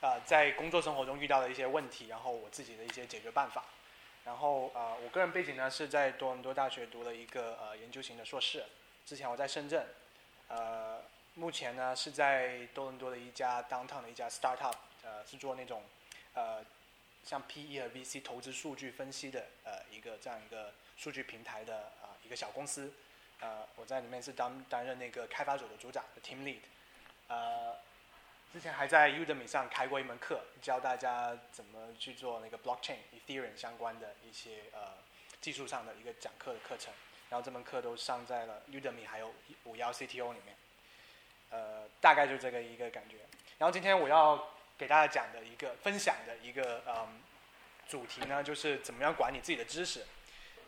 呃在工作生活中遇到的一些问题，然后我自己的一些解决办法。然后呃，我个人背景呢是在多伦多大学读了一个呃研究型的硕士。之前我在深圳，呃，目前呢是在多伦多的一家 downtown 的一家 startup，呃，是做那种呃像 PE 和 VC 投资数据分析的呃一个这样一个数据平台的啊一个小公司。呃，我在里面是担担任那个开发者的组长的 team lead。呃，之前还在 Udemy 上开过一门课，教大家怎么去做那个 blockchain、Ethereum 相关的一些呃技术上的一个讲课的课程。然后这门课都上在了 Udemy 还有五幺 CTO 里面。呃，大概就这个一个感觉。然后今天我要给大家讲的一个分享的一个嗯主题呢，就是怎么样管理自己的知识。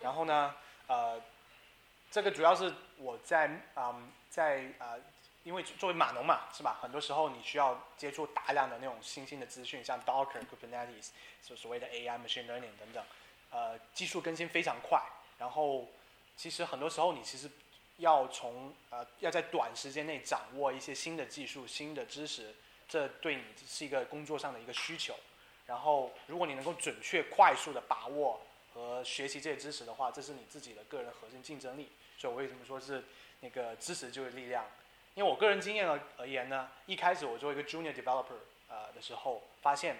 然后呢，呃，这个主要是我在嗯在呃。因为作为码农嘛，是吧？很多时候你需要接触大量的那种新兴的资讯，像 Docker、Kubernetes，所所谓的 AI、Machine Learning 等等，呃，技术更新非常快。然后，其实很多时候你其实要从呃要在短时间内掌握一些新的技术、新的知识，这对你是一个工作上的一个需求。然后，如果你能够准确、快速的把握和学习这些知识的话，这是你自己的个人核心竞争力。所以我为什么说是那个知识就是力量？因为我个人经验而而言呢，一开始我作为一个 junior developer 呃的时候，发现，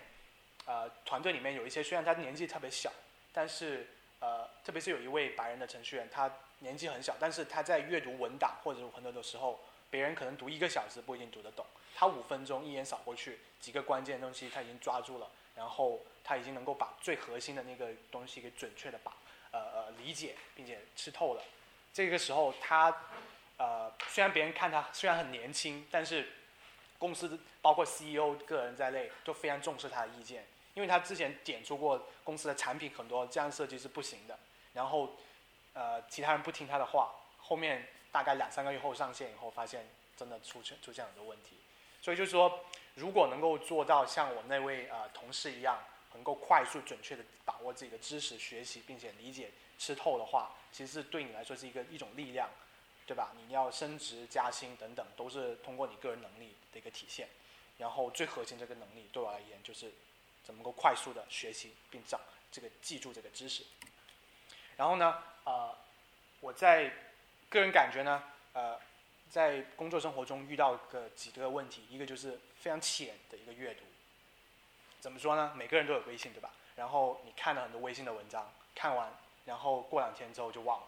呃团队里面有一些虽然他年纪特别小，但是呃特别是有一位白人的程序员，他年纪很小，但是他在阅读文档或者很多的时候，别人可能读一个小时不一定读得懂，他五分钟一眼扫过去，几个关键东西他已经抓住了，然后他已经能够把最核心的那个东西给准确的把呃呃理解并且吃透了，这个时候他。呃，虽然别人看他虽然很年轻，但是公司包括 CEO 个人在内都非常重视他的意见，因为他之前点出过公司的产品很多这样设计是不行的，然后呃其他人不听他的话，后面大概两三个月后上线以后，发现真的出现出现很多问题，所以就是说，如果能够做到像我那位呃同事一样，能够快速准确的把握自己的知识学习并且理解吃透的话，其实是对你来说是一个一种力量。对吧？你要升职加薪等等，都是通过你个人能力的一个体现。然后最核心这个能力，对我而言就是怎么能够快速的学习并掌这个记住这个知识。然后呢，呃，我在个人感觉呢，呃，在工作生活中遇到个几个问题，一个就是非常浅的一个阅读。怎么说呢？每个人都有微信，对吧？然后你看了很多微信的文章，看完，然后过两天之后就忘了。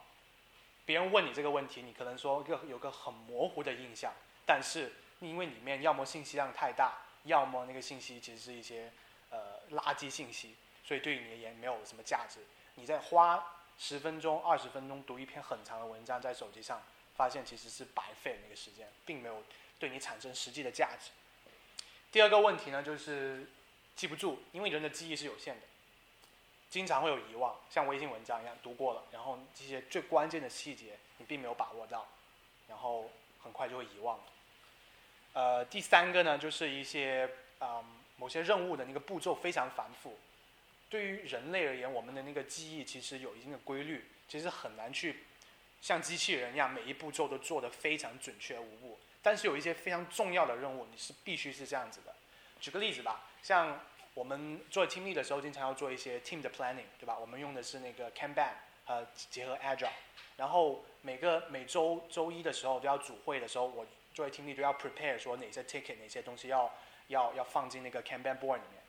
别人问你这个问题，你可能说个有个很模糊的印象，但是因为里面要么信息量太大，要么那个信息其实是一些呃垃圾信息，所以对你而言没有什么价值。你在花十分钟、二十分钟读一篇很长的文章在手机上，发现其实是白费那个时间，并没有对你产生实际的价值。第二个问题呢，就是记不住，因为人的记忆是有限的。经常会有遗忘，像微信文章一样读过了，然后这些最关键的细节你并没有把握到，然后很快就会遗忘。呃，第三个呢，就是一些啊某些任务的那个步骤非常繁复，对于人类而言，我们的那个记忆其实有一定的规律，其实很难去像机器人一样每一步骤都做得非常准确无误。但是有一些非常重要的任务，你是必须是这样子的。举个例子吧，像。我们做 team lead 的时候，经常要做一些 team 的 planning，对吧？我们用的是那个 Kanban，呃，结合 Agile。然后每个每周周一的时候都要组会的时候，我作为 team lead 都要 prepare 说哪些 ticket，哪些东西要要要放进那个 Kanban board 里面。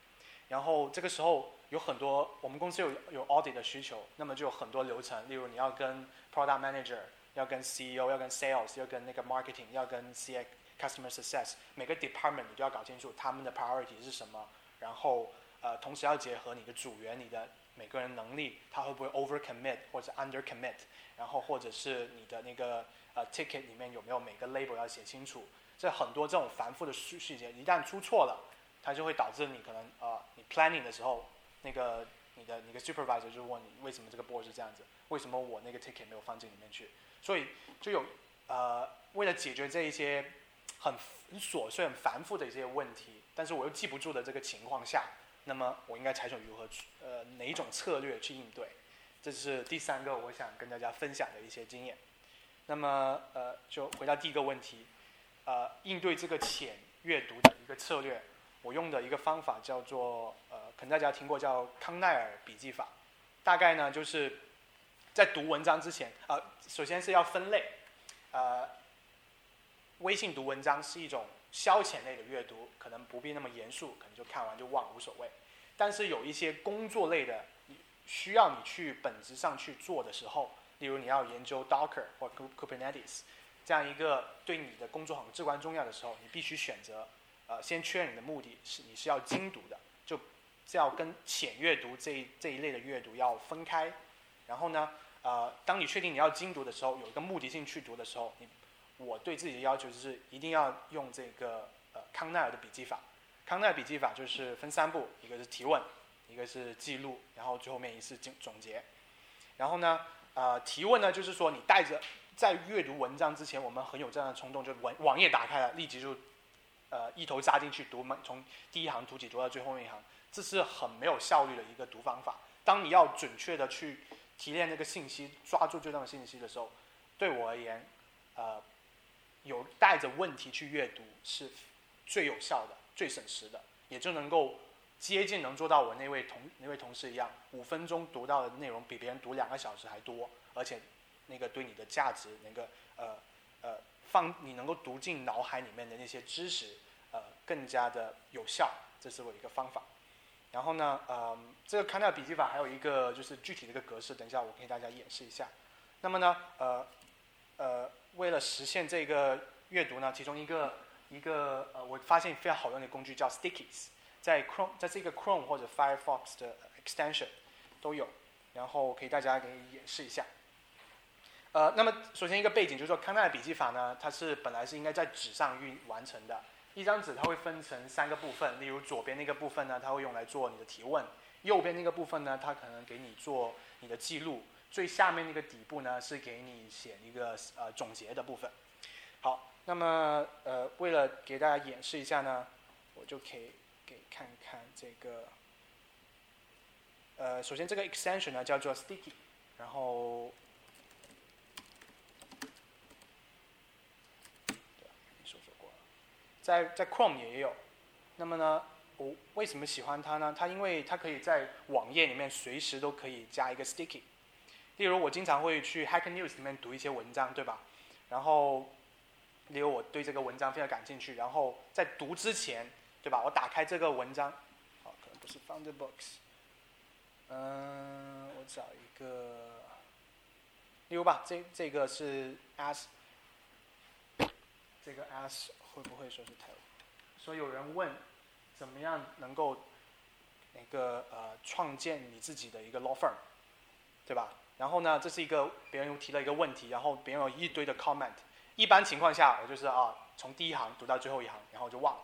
然后这个时候有很多我们公司有有 audit 的需求，那么就有很多流程，例如你要跟 product manager，要跟 CEO，要跟 sales，要跟那个 marketing，要跟 CX customer success，每个 department 你都要搞清楚他们的 priority 是什么。然后，呃，同时要结合你的组员、你的每个人能力，他会不会 over commit 或者 under commit，然后或者是你的那个呃 ticket 里面有没有每个 label 要写清楚，这很多这种繁复的细细节，一旦出错了，它就会导致你可能呃，你 planning 的时候，那个你的你的 supervisor 就问你为什么这个 board 是这样子，为什么我那个 ticket 没有放进里面去，所以就有呃，为了解决这一些很很琐碎、很繁复的一些问题。但是我又记不住的这个情况下，那么我应该采取如何去呃哪一种策略去应对？这是第三个我想跟大家分享的一些经验。那么呃就回到第一个问题，呃应对这个浅阅读的一个策略，我用的一个方法叫做呃，可能大家听过叫康奈尔笔记法。大概呢就是在读文章之前，呃，首先是要分类，呃，微信读文章是一种消遣类的阅读，可能不必那么严肃，可能就看完就忘无所谓。但是有一些工作类的，需要你去本质上去做的时候，例如你要研究 Docker 或 Kubernetes 这样一个对你的工作很至关重要的时候，你必须选择，呃，先确认你的目的是你是要精读的，就是要跟浅阅读这一这一类的阅读要分开。然后呢，呃，当你确定你要精读的时候，有一个目的性去读的时候，你我对自己的要求就是一定要用这个呃康奈尔的笔记法。康奈尔笔记法就是分三步，一个是提问，一个是记录，然后最后面一次总总结。然后呢，呃，提问呢就是说你带着在阅读文章之前，我们很有这样的冲动，就文网页打开了，立即就呃一头扎进去读，从第一行读起读到最后面一行，这是很没有效率的一个读方法。当你要准确的去提炼那个信息，抓住最重要的信息的时候，对我而言，呃，有带着问题去阅读是最有效的。最省时的，也就能够接近能做到我那位同那位同事一样，五分钟读到的内容比别人读两个小时还多，而且那个对你的价值，那个呃呃放你能够读进脑海里面的那些知识，呃更加的有效，这是我一个方法。然后呢，呃，这个康奈尔笔记法还有一个就是具体的一个格式，等一下我给大家演示一下。那么呢，呃呃，为了实现这个阅读呢，其中一个。一个呃，我发现非常好用的工具叫 Stickies，在 Chrome，在这个 Chrome 或者 Firefox 的 extension 都有，然后可以大家给你演示一下。呃，那么首先一个背景就是说，康奈尔笔记法呢，它是本来是应该在纸上运完成的。一张纸它会分成三个部分，例如左边那个部分呢，它会用来做你的提问；右边那个部分呢，它可能给你做你的记录；最下面那个底部呢，是给你写一个呃总结的部分。好。那么，呃，为了给大家演示一下呢，我就可以给看看这个。呃，首先这个 extension 呢叫做 Sticky，然后，说说过了，在在 Chrome 也有。那么呢，我为什么喜欢它呢？它因为它可以在网页里面随时都可以加一个 Sticky。例如，我经常会去 Hacker News 里面读一些文章，对吧？然后。例如我对这个文章非常感兴趣，然后在读之前，对吧？我打开这个文章，好，可能不是 Founder Books，嗯，我找一个，例如吧，这这个是 As，这个 As 会不会说是太？所以有人问，怎么样能够那个呃创建你自己的一个 law firm，对吧？然后呢，这是一个别人又提了一个问题，然后别人有一堆的 comment。一般情况下，我就是啊，从第一行读到最后一行，然后就忘了。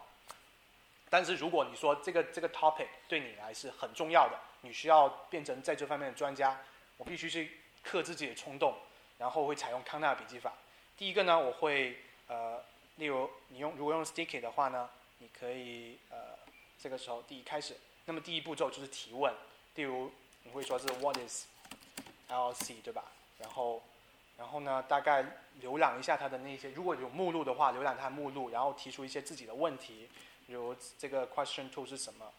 但是如果你说这个这个 topic 对你来是很重要的，你需要变成在这方面的专家，我必须去克制自己的冲动，然后会采用康纳笔记法。第一个呢，我会呃，例如你用如果用 sticky 的话呢，你可以呃，这个时候第一开始，那么第一步骤就是提问，例如你会说是 What is L.C. 对吧？然后然后呢，大概浏览一下它的那些，如果有目录的话，浏览它的目录，然后提出一些自己的问题，比如这个 question two 是什么，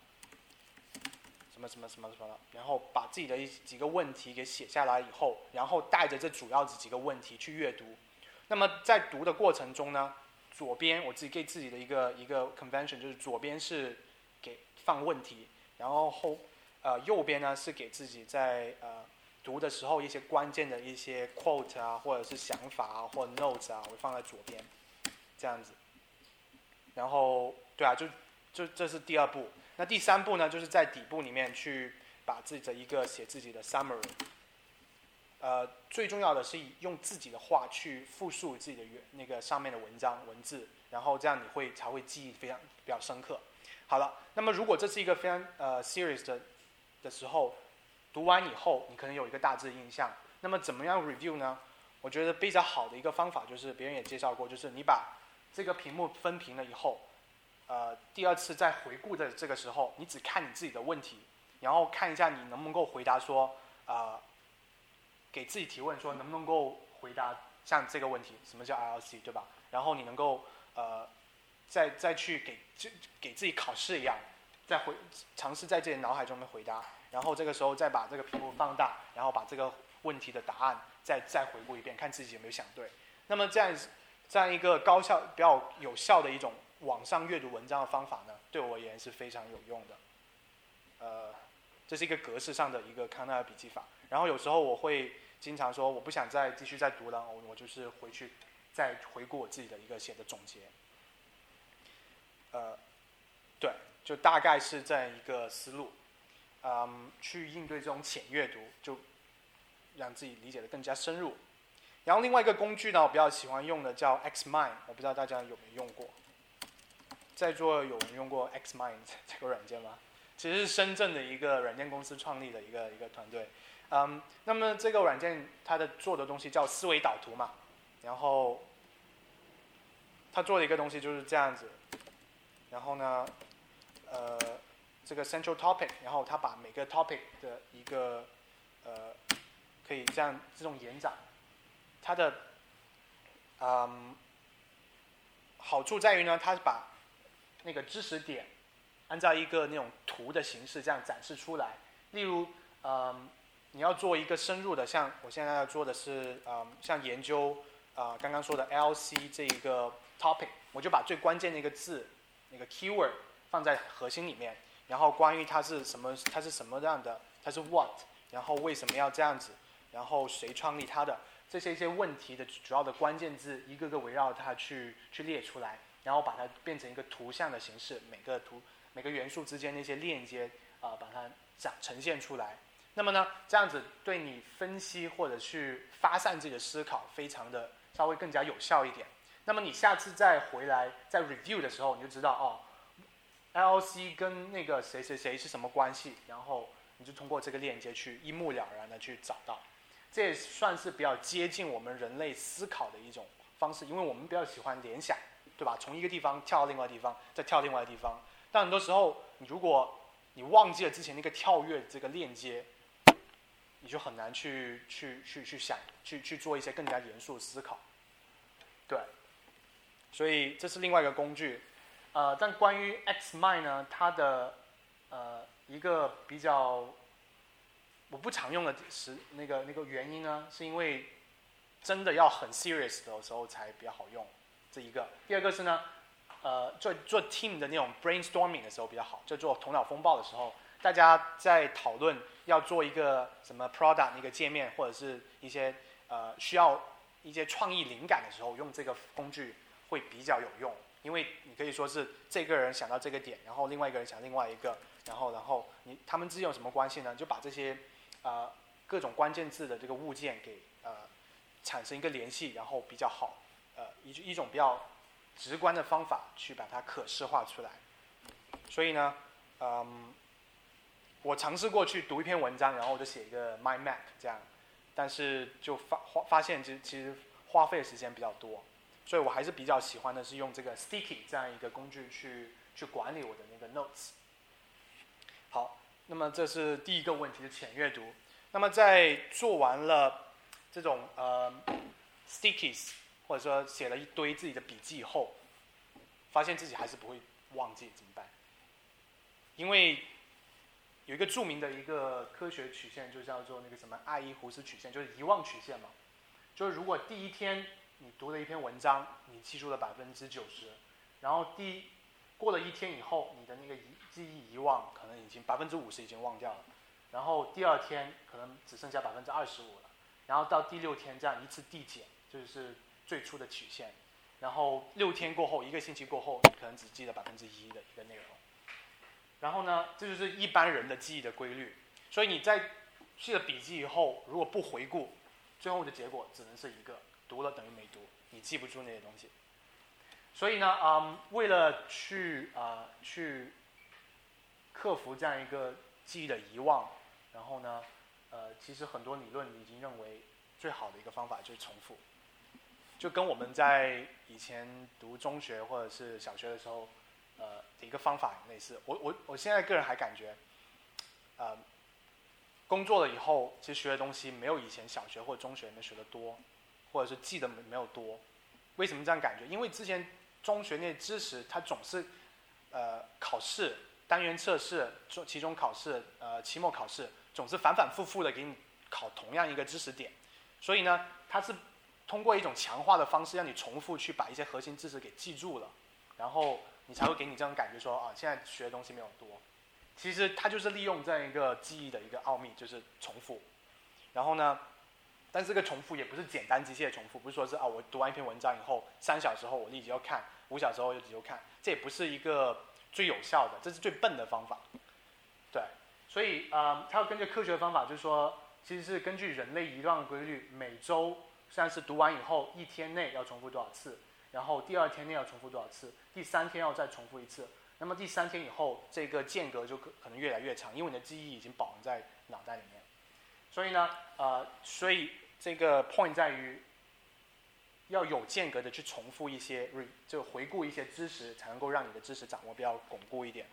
什么什么什么什么，然后把自己的一几个问题给写下来以后，然后带着这主要的几个问题去阅读。那么在读的过程中呢，左边我自己给自己的一个一个 convention 就是左边是给放问题，然后后呃右边呢是给自己在呃。读的时候，一些关键的一些 quote 啊，或者是想法啊，或 notes 啊，我放在左边，这样子。然后，对啊，就就这是第二步。那第三步呢，就是在底部里面去把自己的一个写自己的 summary。呃，最重要的是用自己的话去复述自己的原那个上面的文章文字，然后这样你会才会记忆非常比较深刻。好了，那么如果这是一个非常呃 serious 的的时候。读完以后，你可能有一个大致印象。那么怎么样 review 呢？我觉得比较好的一个方法就是，别人也介绍过，就是你把这个屏幕分屏了以后，呃，第二次再回顾的这个时候，你只看你自己的问题，然后看一下你能不能够回答说，呃，给自己提问说能不能够回答像这个问题，什么叫 ILC，对吧？然后你能够呃再再去给就给自己考试一样，再回尝试在自己脑海中的回答，然后这个时候再把这个屏幕放大，然后把这个问题的答案再再回顾一遍，看自己有没有想对。那么这样这样一个高效比较有效的一种网上阅读文章的方法呢，对我而言是非常有用的。呃，这是一个格式上的一个康奈尔笔记法。然后有时候我会经常说，我不想再继续再读了，我我就是回去再回顾我自己的一个写的总结。呃，对，就大概是这样一个思路，嗯，去应对这种浅阅读，就让自己理解的更加深入。然后另外一个工具呢，我比较喜欢用的叫 Xmind，我不知道大家有没有用过。在座有人用过 Xmind 这个软件吗？其实是深圳的一个软件公司创立的一个一个团队。嗯，那么这个软件它的做的东西叫思维导图嘛，然后它做的一个东西就是这样子，然后呢，呃，这个 central topic，然后它把每个 topic 的一个呃，可以这样这种延展，它的嗯好处在于呢，它是把那个知识点按照一个那种图的形式这样展示出来，例如嗯。你要做一个深入的，像我现在要做的是，嗯，像研究，啊，刚刚说的 LC 这一个 topic，我就把最关键的一个字，那个 keyword 放在核心里面，然后关于它是什么，它是什么样的，它是 what，然后为什么要这样子，然后谁创立它的，这些一些问题的主要的关键字，一个个围绕它去去列出来，然后把它变成一个图像的形式，每个图每个元素之间那些链接，啊，把它展呈现出来。那么呢，这样子对你分析或者去发散自己的思考，非常的稍微更加有效一点。那么你下次再回来再 review 的时候，你就知道哦，LC 跟那个谁谁谁是什么关系，然后你就通过这个链接去一目了然的去找到。这也算是比较接近我们人类思考的一种方式，因为我们比较喜欢联想，对吧？从一个地方跳到另外地方，再跳另外地方。但很多时候，如果你忘记了之前那个跳跃这个链接。你就很难去去去去想，去去做一些更加严肃的思考，对，所以这是另外一个工具，呃，但关于 Xmind 呢，它的呃一个比较我不常用的时那个那个原因呢，是因为真的要很 serious 的时候才比较好用，这一个。第二个是呢，呃，做做 team 的那种 brainstorming 的时候比较好，就做头脑风暴的时候。大家在讨论要做一个什么 product 一个界面，或者是一些呃需要一些创意灵感的时候，用这个工具会比较有用。因为你可以说是这个人想到这个点，然后另外一个人想另外一个，然后然后你他们之间有什么关系呢？就把这些呃各种关键字的这个物件给呃产生一个联系，然后比较好呃一一种比较直观的方法去把它可视化出来。所以呢，嗯。我尝试过去读一篇文章，然后我就写一个 mind map 这样，但是就发发发现，其实其实花费的时间比较多，所以我还是比较喜欢的是用这个 Sticky 这样一个工具去去管理我的那个 notes。好，那么这是第一个问题的浅阅读。那么在做完了这种呃 Stickies 或者说写了一堆自己的笔记以后，发现自己还是不会忘记怎么办？因为有一个著名的一个科学曲线，就叫做那个什么爱因胡斯曲线，就是遗忘曲线嘛。就是如果第一天你读了一篇文章，你记住了百分之九十，然后第过了一天以后，你的那个遗记忆遗忘可能已经百分之五十已经忘掉了，然后第二天可能只剩下百分之二十五了，然后到第六天这样一次递减，就是最初的曲线，然后六天过后，一个星期过后，你可能只记得百分之一的一个内容。然后呢，这就是一般人的记忆的规律。所以你在记了笔记以后，如果不回顾，最后的结果只能是一个：读了等于没读，你记不住那些东西。所以呢，嗯，为了去啊去克服这样一个记忆的遗忘，然后呢，呃，其实很多理论已经认为最好的一个方法就是重复，就跟我们在以前读中学或者是小学的时候。呃，的一个方法类似。我我我现在个人还感觉，呃，工作了以后，其实学的东西没有以前小学或中学里面学的多，或者是记得没没有多。为什么这样感觉？因为之前中学那些知识，它总是呃考试、单元测试、中期中考试、呃期末考试，总是反反复复的给你考同样一个知识点，所以呢，它是通过一种强化的方式，让你重复去把一些核心知识给记住了，然后你才会给你这种感觉说啊，现在学的东西没有多。其实它就是利用这样一个记忆的一个奥秘，就是重复。然后呢，但这个重复也不是简单机械的重复，不是说是啊，我读完一篇文章以后，三小时后我立即要看，五小时后立即要看，这也不是一个最有效的，这是最笨的方法。对，所以呃，它要根据科学的方法，就是说，其实是根据人类遗忘的规律，每周算是读完以后，一天内要重复多少次，然后第二天内要重复多少次，第三天要再重复一次。那么第三天以后，这个间隔就可可能越来越长，因为你的记忆已经保存在脑袋里面。所以呢，呃，所以这个 point 在于要有间隔的去重复一些就回顾一些知识，才能够让你的知识掌握比较巩固一点，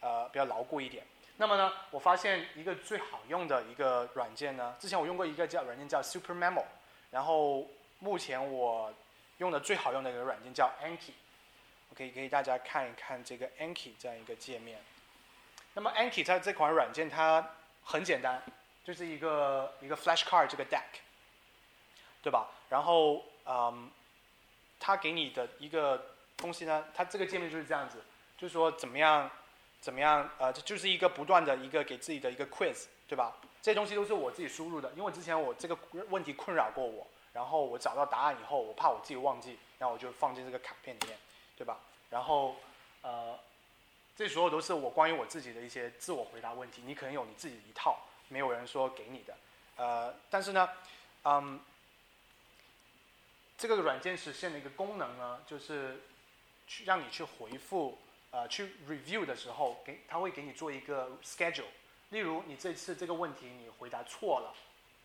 呃，比较牢固一点。那么呢，我发现一个最好用的一个软件呢，之前我用过一个叫软件叫 Super Memo，然后目前我用的最好用的一个软件叫 Anki。我可以给大家看一看这个 Anki 这样一个界面。那么 Anki 它这款软件它很简单，就是一个一个 Flashcard 这个 deck，对吧？然后嗯，它给你的一个东西呢，它这个界面就是这样子，就是说怎么样怎么样呃，就是一个不断的一个给自己的一个 quiz，对吧？这些东西都是我自己输入的，因为之前我这个问题困扰过我，然后我找到答案以后，我怕我自己忘记，然后我就放进这个卡片里面。对吧？然后，呃，这所有都是我关于我自己的一些自我回答问题。你可能有你自己的一套，没有人说给你的。呃，但是呢，嗯，这个软件实现的一个功能呢，就是去让你去回复，呃，去 review 的时候，给他会给你做一个 schedule。例如，你这次这个问题你回答错了，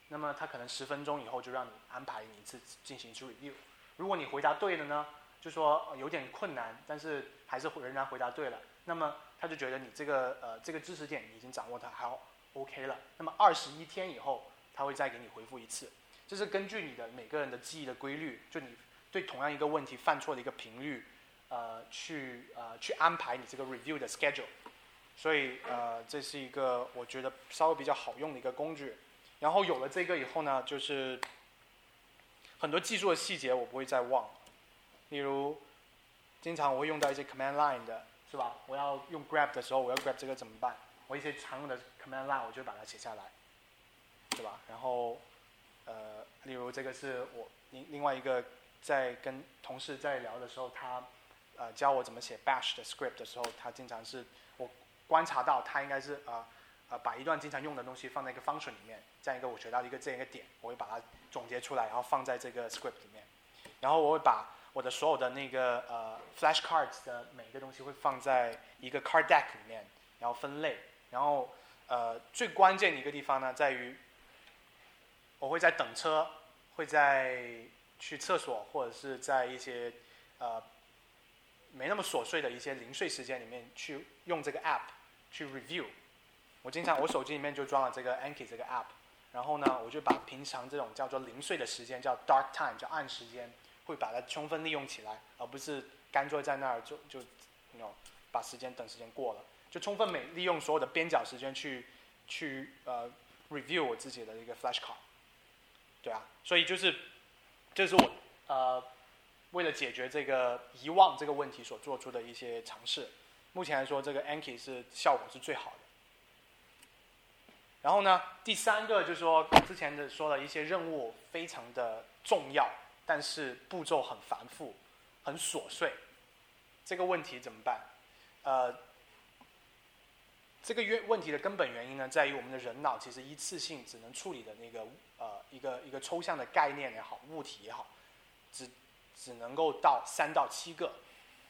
那么他可能十分钟以后就让你安排你一次进行去 review。如果你回答对了呢？就说有点困难，但是还是仍然回答对了。那么他就觉得你这个呃这个知识点你已经掌握的还 OK 了。那么二十一天以后，他会再给你回复一次。这是根据你的每个人的记忆的规律，就你对同样一个问题犯错的一个频率，呃，去呃去安排你这个 review 的 schedule。所以呃这是一个我觉得稍微比较好用的一个工具。然后有了这个以后呢，就是很多技术的细节我不会再忘。例如，经常我会用到一些 command line 的，是吧？我要用 grab 的时候，我要 grab 这个怎么办？我一些常用的 command line 我就把它写下来，对吧？然后，呃，例如这个是我另另外一个在跟同事在聊的时候，他呃教我怎么写 bash 的 script 的时候，他经常是我观察到他应该是呃呃把一段经常用的东西放在一个 function 里面，这样一个我学到一个这样一个点，我会把它总结出来，然后放在这个 script 里面，然后我会把我的所有的那个呃 flashcards 的每一个东西会放在一个 card deck 里面，然后分类，然后呃最关键的一个地方呢在于，我会在等车，会在去厕所或者是在一些呃没那么琐碎的一些零碎时间里面去用这个 app 去 review。我经常我手机里面就装了这个 Anki 这个 app，然后呢我就把平常这种叫做零碎的时间叫 dark time 叫暗时间。会把它充分利用起来，而不是干坐在那儿就就，no，把时间等时间过了，就充分美利用所有的边角时间去去呃 review 我自己的一个 flash card，对啊，所以就是这是我呃为了解决这个遗忘这个问题所做出的一些尝试。目前来说，这个 Anki 是效果是最好的。然后呢，第三个就是说之前的说了一些任务非常的重要。但是步骤很繁复，很琐碎，这个问题怎么办？呃，这个原问题的根本原因呢，在于我们的人脑其实一次性只能处理的那个呃一个一个抽象的概念也好，物体也好，只只能够到三到七个。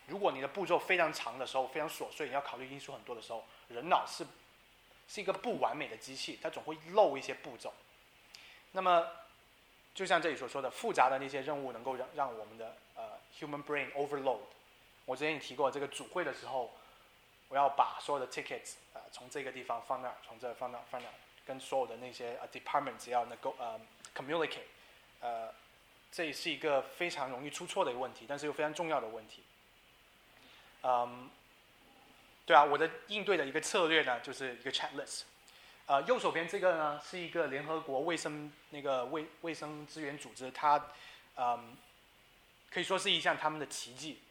如果你的步骤非常长的时候，非常琐碎，你要考虑因素很多的时候，人脑是是一个不完美的机器，它总会漏一些步骤。那么。就像这里所说的，复杂的那些任务能够让让我们的呃 human brain overload。我之前也提过，这个组会的时候，我要把所有的 tickets 呃从这个地方放那儿，从这放那儿放那儿，跟所有的那些 department 只要能够呃 communicate，呃，这也是一个非常容易出错的一个问题，但是又非常重要的问题。嗯，对啊，我的应对的一个策略呢，就是一个 checklist。呃，右手边这个呢，是一个联合国卫生那个卫卫生资源组织，它，嗯，可以说是一项他们的奇迹。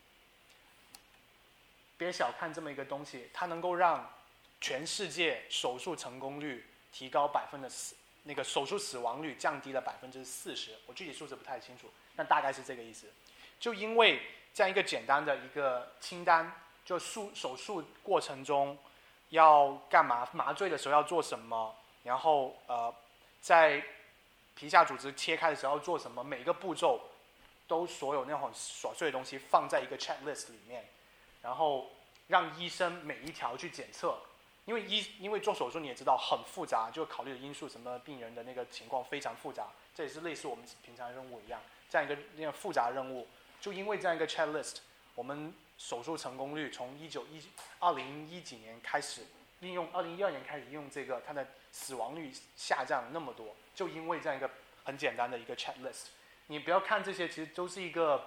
别小看这么一个东西，它能够让全世界手术成功率提高百分之四，那个手术死亡率降低了百分之四十。我具体数字不太清楚，但大概是这个意思。就因为这样一个简单的一个清单，就术手术过程中要干嘛，麻醉的时候要做什么，然后呃，在皮下组织切开的时候要做什么，每个步骤都所有那种琐碎的东西放在一个 checklist 里面。然后让医生每一条去检测，因为医因为做手术你也知道很复杂，就考虑的因素什么病人的那个情况非常复杂，这也是类似我们平常任务一样，这样一个那样复杂任务，就因为这样一个 checklist，我们手术成功率从一九一二零一几年开始利用，二零一二年开始用这个，它的死亡率下降那么多，就因为这样一个很简单的一个 checklist，你不要看这些，其实都是一个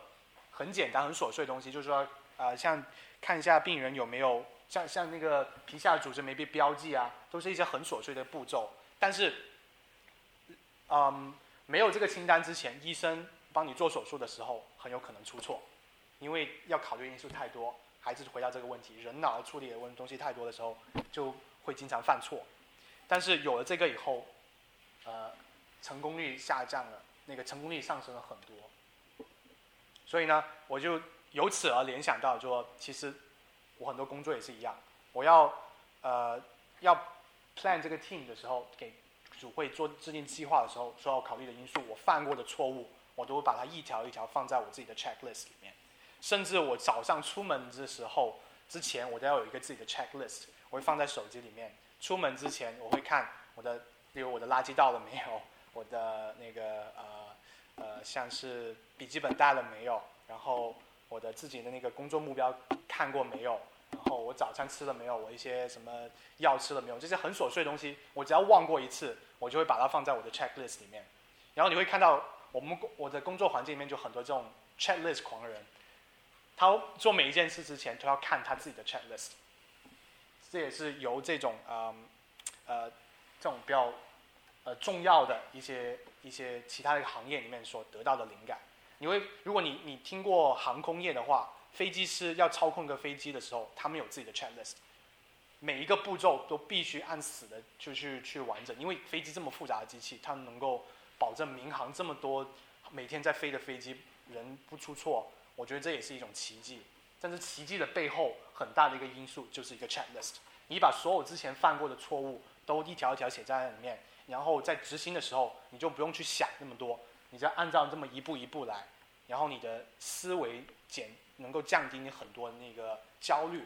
很简单很琐碎的东西，就是说。啊，像看一下病人有没有像像那个皮下组织没被标记啊，都是一些很琐碎的步骤。但是，嗯，没有这个清单之前，医生帮你做手术的时候很有可能出错，因为要考虑因素太多。还是回到这个问题，人脑处理的问东西太多的时候，就会经常犯错。但是有了这个以后，呃，成功率下降了，那个成功率上升了很多。所以呢，我就。由此而联想到说，其实我很多工作也是一样，我要呃要 plan 这个 team 的时候，给组会做制定计划的时候，所要考虑的因素，我犯过的错误，我都会把它一条一条放在我自己的 checklist 里面。甚至我早上出门的时候，之前我都要有一个自己的 checklist，我会放在手机里面。出门之前，我会看我的，例如我的垃圾到了没有，我的那个呃呃像是笔记本带了没有，然后。我的自己的那个工作目标看过没有？然后我早餐吃了没有？我一些什么药吃了没有？这些很琐碎的东西，我只要忘过一次，我就会把它放在我的 checklist 里面。然后你会看到我们我的工作环境里面就很多这种 checklist 狂人，他做每一件事之前都要看他自己的 checklist。这也是由这种呃呃这种比较呃重要的一些一些其他的行业里面所得到的灵感。因为如果你你听过航空业的话，飞机师要操控一个飞机的时候，他们有自己的 checklist，每一个步骤都必须按死的就去去完整。因为飞机这么复杂的机器，它能够保证民航这么多每天在飞的飞机人不出错，我觉得这也是一种奇迹。但是奇迹的背后很大的一个因素就是一个 checklist，你把所有之前犯过的错误都一条一条写在里面，然后在执行的时候你就不用去想那么多，你就按照这么一步一步来。然后你的思维减能够降低你很多的那个焦虑，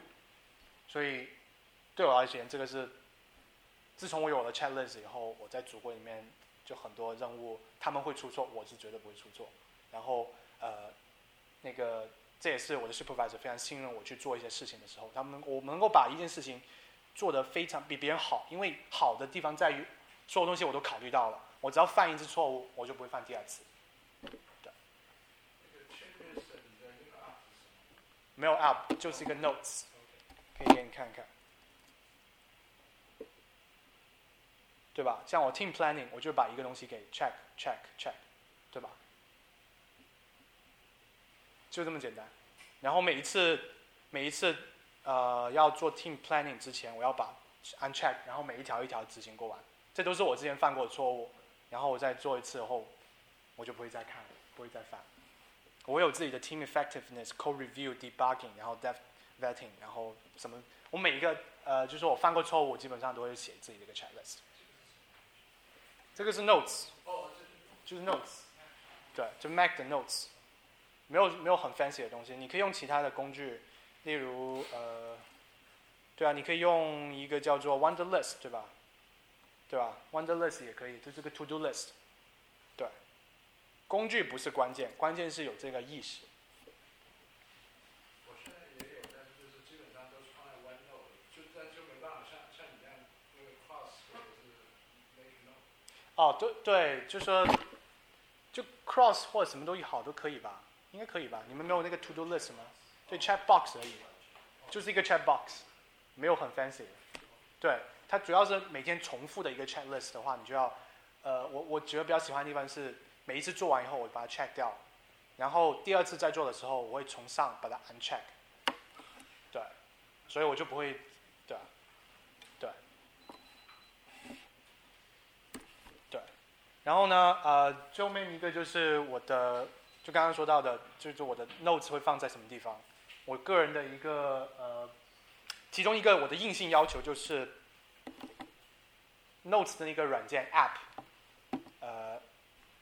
所以对我而言，这个是自从我有了 checklist 以后，我在组会里面就很多任务他们会出错，我是绝对不会出错。然后呃，那个这也是我的 supervisor 非常信任我去做一些事情的时候，他们我能够把一件事情做得非常比别人好，因为好的地方在于所有东西我都考虑到了，我只要犯一次错误，我就不会犯第二次。没有 app，就是一个 notes，可以给你看看，对吧？像我 team planning，我就把一个东西给 check check check，对吧？就这么简单。然后每一次每一次呃要做 team planning 之前，我要把 uncheck，然后每一条一条执行过完。这都是我之前犯过的错误，然后我再做一次后，我就不会再看，不会再犯。我有自己的 team effectiveness code review debugging，然后 dev vetting，然后什么？我每一个呃，就是我犯过错误，我基本上都会写自己的一个 checklist。这个是 notes，就是 notes，对，就 Mac 的 notes，没有没有很 fancy 的东西，你可以用其他的工具，例如呃，对啊，你可以用一个叫做 Wonderlist，对吧？对吧？Wonderlist 也可以，这是个 to do list。工具不是关键，关键是有这个意识。哦，对对，就说就 Cross 或者什么东西好都可以吧，应该可以吧？你们没有那个 To Do List 吗？对，Checkbox 而已。就是一个 check box，没有很 fancy。对，它主要是每天重复的一个 check list 的话，你就要，呃，我我觉得比较喜欢的地方是每一次做完以后，我把它 check 掉，然后第二次再做的时候，我会从上把它 uncheck。对，所以我就不会，对，对，对，然后呢，呃，最后面一个就是我的，就刚刚说到的，就是我的 notes 会放在什么地方。我个人的一个呃，其中一个我的硬性要求就是，Notes 的那个软件 App，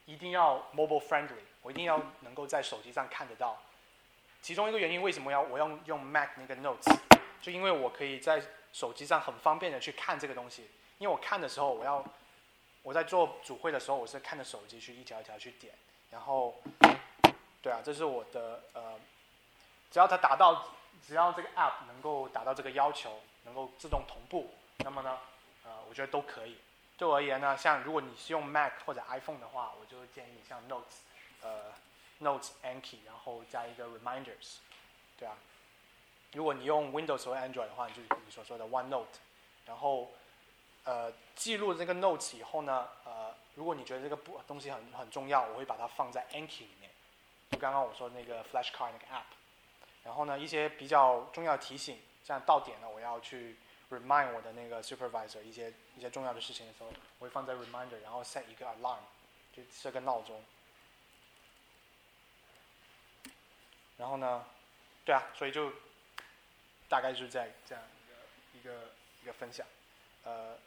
一定要 mobile friendly，我一定要能够在手机上看得到。其中一个原因为什么要我用用 Mac 那个 Notes，就因为我可以在手机上很方便的去看这个东西。因为我看的时候，我要我在做主会的时候，我是看着手机去一条一条去点，然后，对啊，这是我的呃。只要它达到，只要这个 app 能够达到这个要求，能够自动同步，那么呢，呃，我觉得都可以。对我而言呢，像如果你是用 Mac 或者 iPhone 的话，我就建议像 Notes，呃，Notes Anki，然后加一个 Reminders，对啊。如果你用 Windows 或 Android 的话，就是你所说的 OneNote，然后，呃，记录这个 Notes 以后呢，呃，如果你觉得这个不东西很很重要，我会把它放在 Anki 里面，就刚刚我说那个 Flashcard 那个 app。然后呢，一些比较重要提醒，像到点了，我要去 remind 我的那个 supervisor 一些一些重要的事情的时候，我会放在 reminder，然后 set 一个 alarm，就设个闹钟。然后呢，对啊，所以就大概就是在这样一个一个一个分享，呃，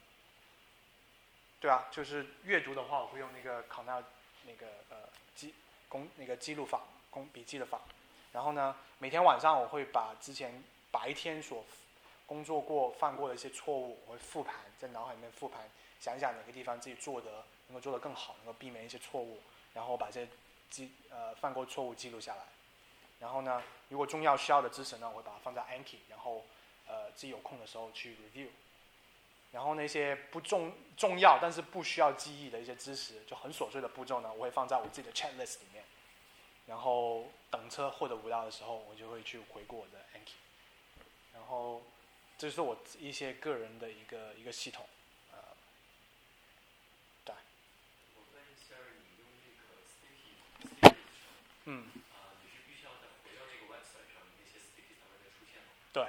对啊，就是阅读的话，我会用那个考纳那个呃记公那个记录法，公笔记的法。然后呢，每天晚上我会把之前白天所工作过、犯过的一些错误，我会复盘，在脑海里面复盘，想一想哪个地方自己做的能够做得更好，能够避免一些错误，然后把这些记呃犯过错误记录下来。然后呢，如果重要需要的知识呢，我会把它放在 Anki，然后呃自己有空的时候去 review。然后那些不重重要但是不需要记忆的一些知识，就很琐碎的步骤呢，我会放在我自己的 checklist 里面。然后等车或者无聊的时候，我就会去回顾我的 Anki，然后这是我一些个人的一个一个系统，呃，对。嗯。啊，你是必须要在回到这个 website 上，那些 Sticky 才会再出现吗？对，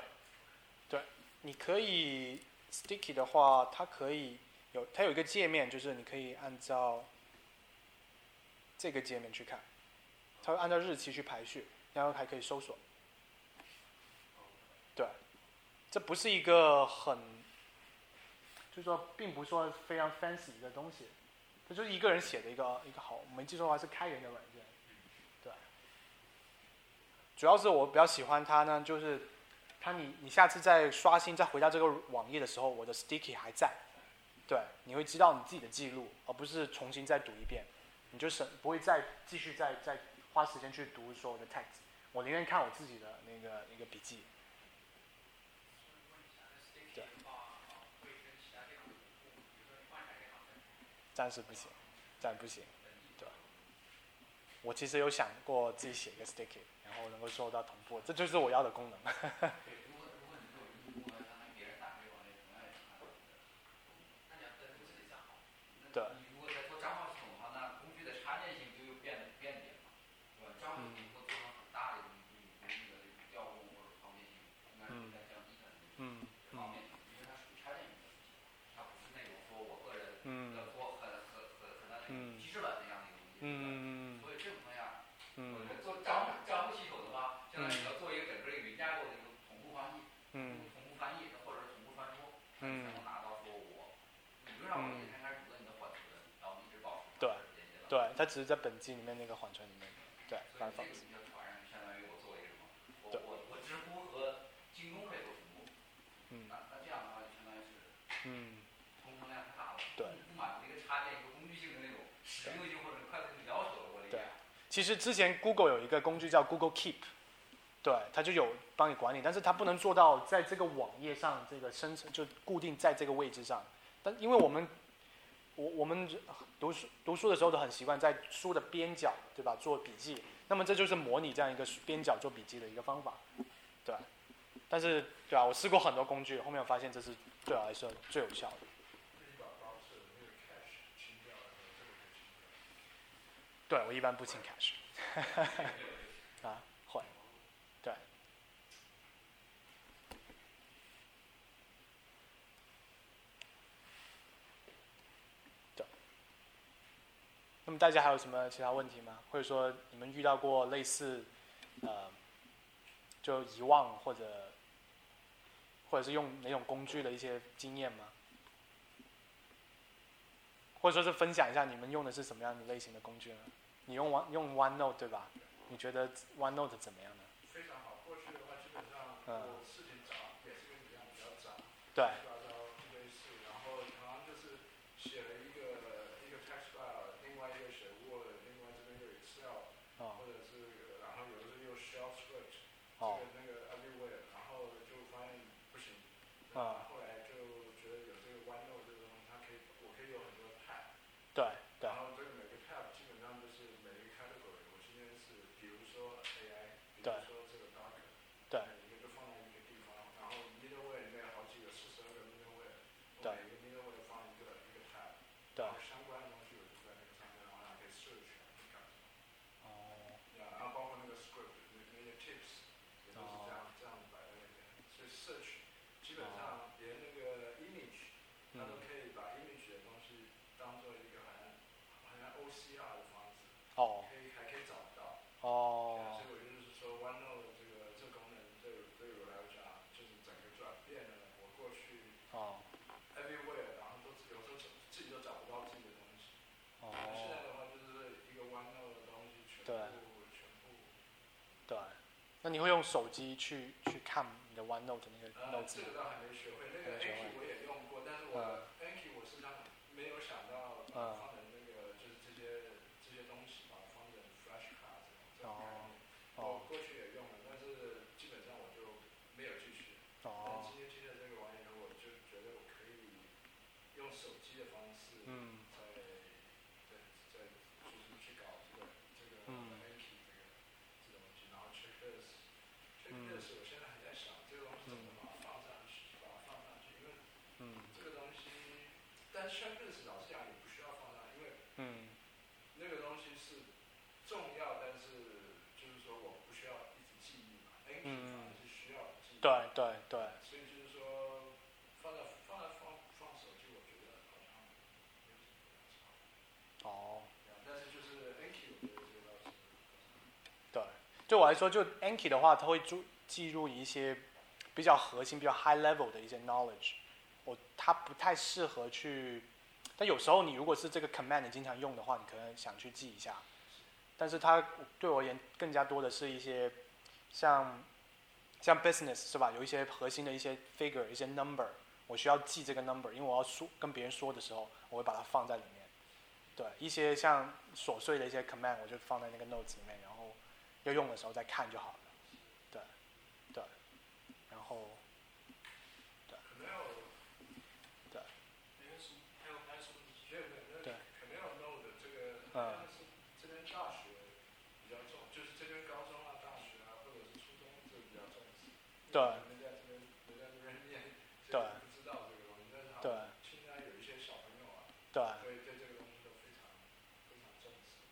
对，你可以 Sticky 的话，它可以有它有一个界面，就是你可以按照这个界面去看。它会按照日期去排序，然后还可以搜索。对，这不是一个很，就是说，并不是说非常 fancy 的东西，这就是一个人写的一个一个好，没记错的话是开源的软件。对，主要是我比较喜欢它呢，就是它你你下次再刷新再回到这个网页的时候，我的 sticky 还在，对，你会知道你自己的记录，而不是重新再读一遍，你就省不会再继续再再。花时间去读所有的 text，我宁愿看我自己的那个那个笔记。对。暂时不行，暂不行，对。我其实有想过自己写一个 sticky，然后能够做到同步，这就是我要的功能。它只是在本机里面那个缓存里面，对，反放。相当于我做一个什么？我知乎和京东可以做同步。嗯。那那这样的话就相当于是。嗯。工程量太大了。对。不满足一个插件一个工具性的那种实用性或者快速性要求，我理解。对。其实之前 Google 有一个工具叫 Google Keep，对，它就有帮你管理，但是它不能做到在这个网页上这个生成就固定在这个位置上，但因为我们。我我们读书读书的时候都很习惯在书的边角，对吧？做笔记。那么这就是模拟这样一个边角做笔记的一个方法，对。但是对啊，我试过很多工具，后面我发现这是对我来说最有效的。对我一般不清 cash，。啊，会，对。对。那么大家还有什么其他问题吗？或者说你们遇到过类似，呃，就遗忘或者，或者是用哪种工具的一些经验吗？或者说是分享一下你们用的是什么样的类型的工具呢？你用 One 用 OneNote 对吧？你觉得 OneNote 怎么样呢？非常好。过去的话，基本上嗯我事情杂也是跟你一样比较早，对乱七八糟一堆事，然后常常就是写了一个一个 text file，另外一个写 Word，另外这边又 Excel，哦或者是然后有的是又 shell script，这哦。个那个 everywhere，然后就发现不行，啊后来就觉得有这个 OneNote 这个东西，它可以我可以有很多 tab。对对然后这个每个 tab 基本上就是每一个 category，我今天是比如说 AI，比如对说这个 Docker，对每一个就放在一个地方，然后 middleware 里面有好几个，四十二个 middleware，我对每个 middleware 放一个一个 tab，对然后相关的东西我就在那个上面，然后它可以 search 去干什么，哦呀，然后包括那个 script 那那些 tips 也都是这样这样摆在那边，所以 search 基本上连那个 image。它都嗯可以把 image 的东西当做一个好像好像 OCR 的方式，哦可以还可以找得到。哦所以我就是说，OneNote 这个这功能对对我来讲，就是整个转变了我过去哦 everywhere，然后都有时候自自己都找不到自己的东西。哦现在的话，就是一个 OneNote 的东西全对部全部。对。那你会用手机去去看你的 OneNote 那个呃，notes 吗？这个倒还没学会，那个我也用过，但是我 Anki 我实际上没有想到把它嗯放成那个就是这些这些东西把它放成 flashcard 这种这种概念。哦我过去也用了，但是基本上我就没有继续。但哦今天听了这个玩意后，我就觉得我可以用手机的方式，嗯在在在就是去搞这个这个嗯 Anki 这个这个东西，然后 checklist 嗯 checklist 我现在还在想这个东西怎么把它放上去，把它放上去，因为嗯这个东西，但是 checklist 老实讲也不需要放大，因为嗯那个东西是重要，但是就是说我不需要一直记忆嘛，Anki 嗯是需要记忆。对对对所以就是说，放在放在放放手机，我觉得好像没有什么差。哦但是就是 Anki，我觉得这个倒是。对。对我来说，就 Anki 的话，它会注记录一些比较核心、比较 high level 的一些 knowledge。我它不太适合去，但有时候你如果是这个 command 你经常用的话，你可能想去记一下。但是它对我而言更加多的是一些像像 business 是吧？有一些核心的一些 figure、一些 number，我需要记这个 number，因为我要说跟别人说的时候，我会把它放在里面。对，一些像琐碎的一些 command，我就放在那个 notes 里面，然后要用的时候再看就好了。对，对，然后可能要对没有什么，还有还有什么？没有没有没有，对可能要 know 的这个，这边大学比较重，就是这边高中啊、大学啊，或者是初中就比较重视。对。人在这边人在这边念，对。不知道这个东西，但是对。现在有一些小朋友啊，对。对对这个东西都非常非常重视。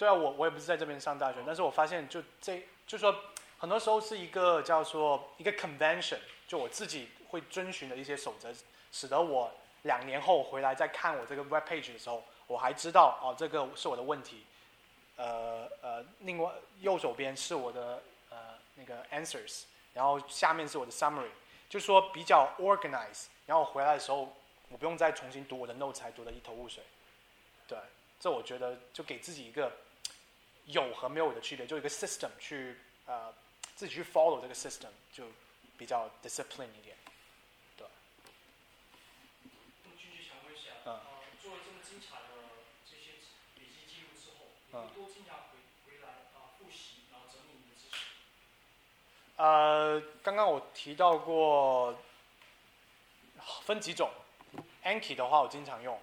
对啊，我我也不是在这边上大学，但是我发现就这就说很多时候是一个叫做一个 convention，就我自己会遵循的一些守则，使得我两年后回来再看我这个 web page 的时候，我还知道哦，这个是我的问题。呃呃，另外右手边是我的呃那个 answers，然后下面是我的 summary，就说比较 organize。然后回来的时候，我不用再重新读我的 notes，才读得一头雾水。对，这我觉得就给自己一个有和没有的区别，就一个 system 去呃自己去 follow 这个 system，就比较 discipline 一点。那么继续想问一下，嗯呃，做了这么精彩的这些笔记记录之后，你嗯会多经常回回来啊、复习，然后整理你的知识。呃，刚刚我提到过分几种，Anki 的话我经常用，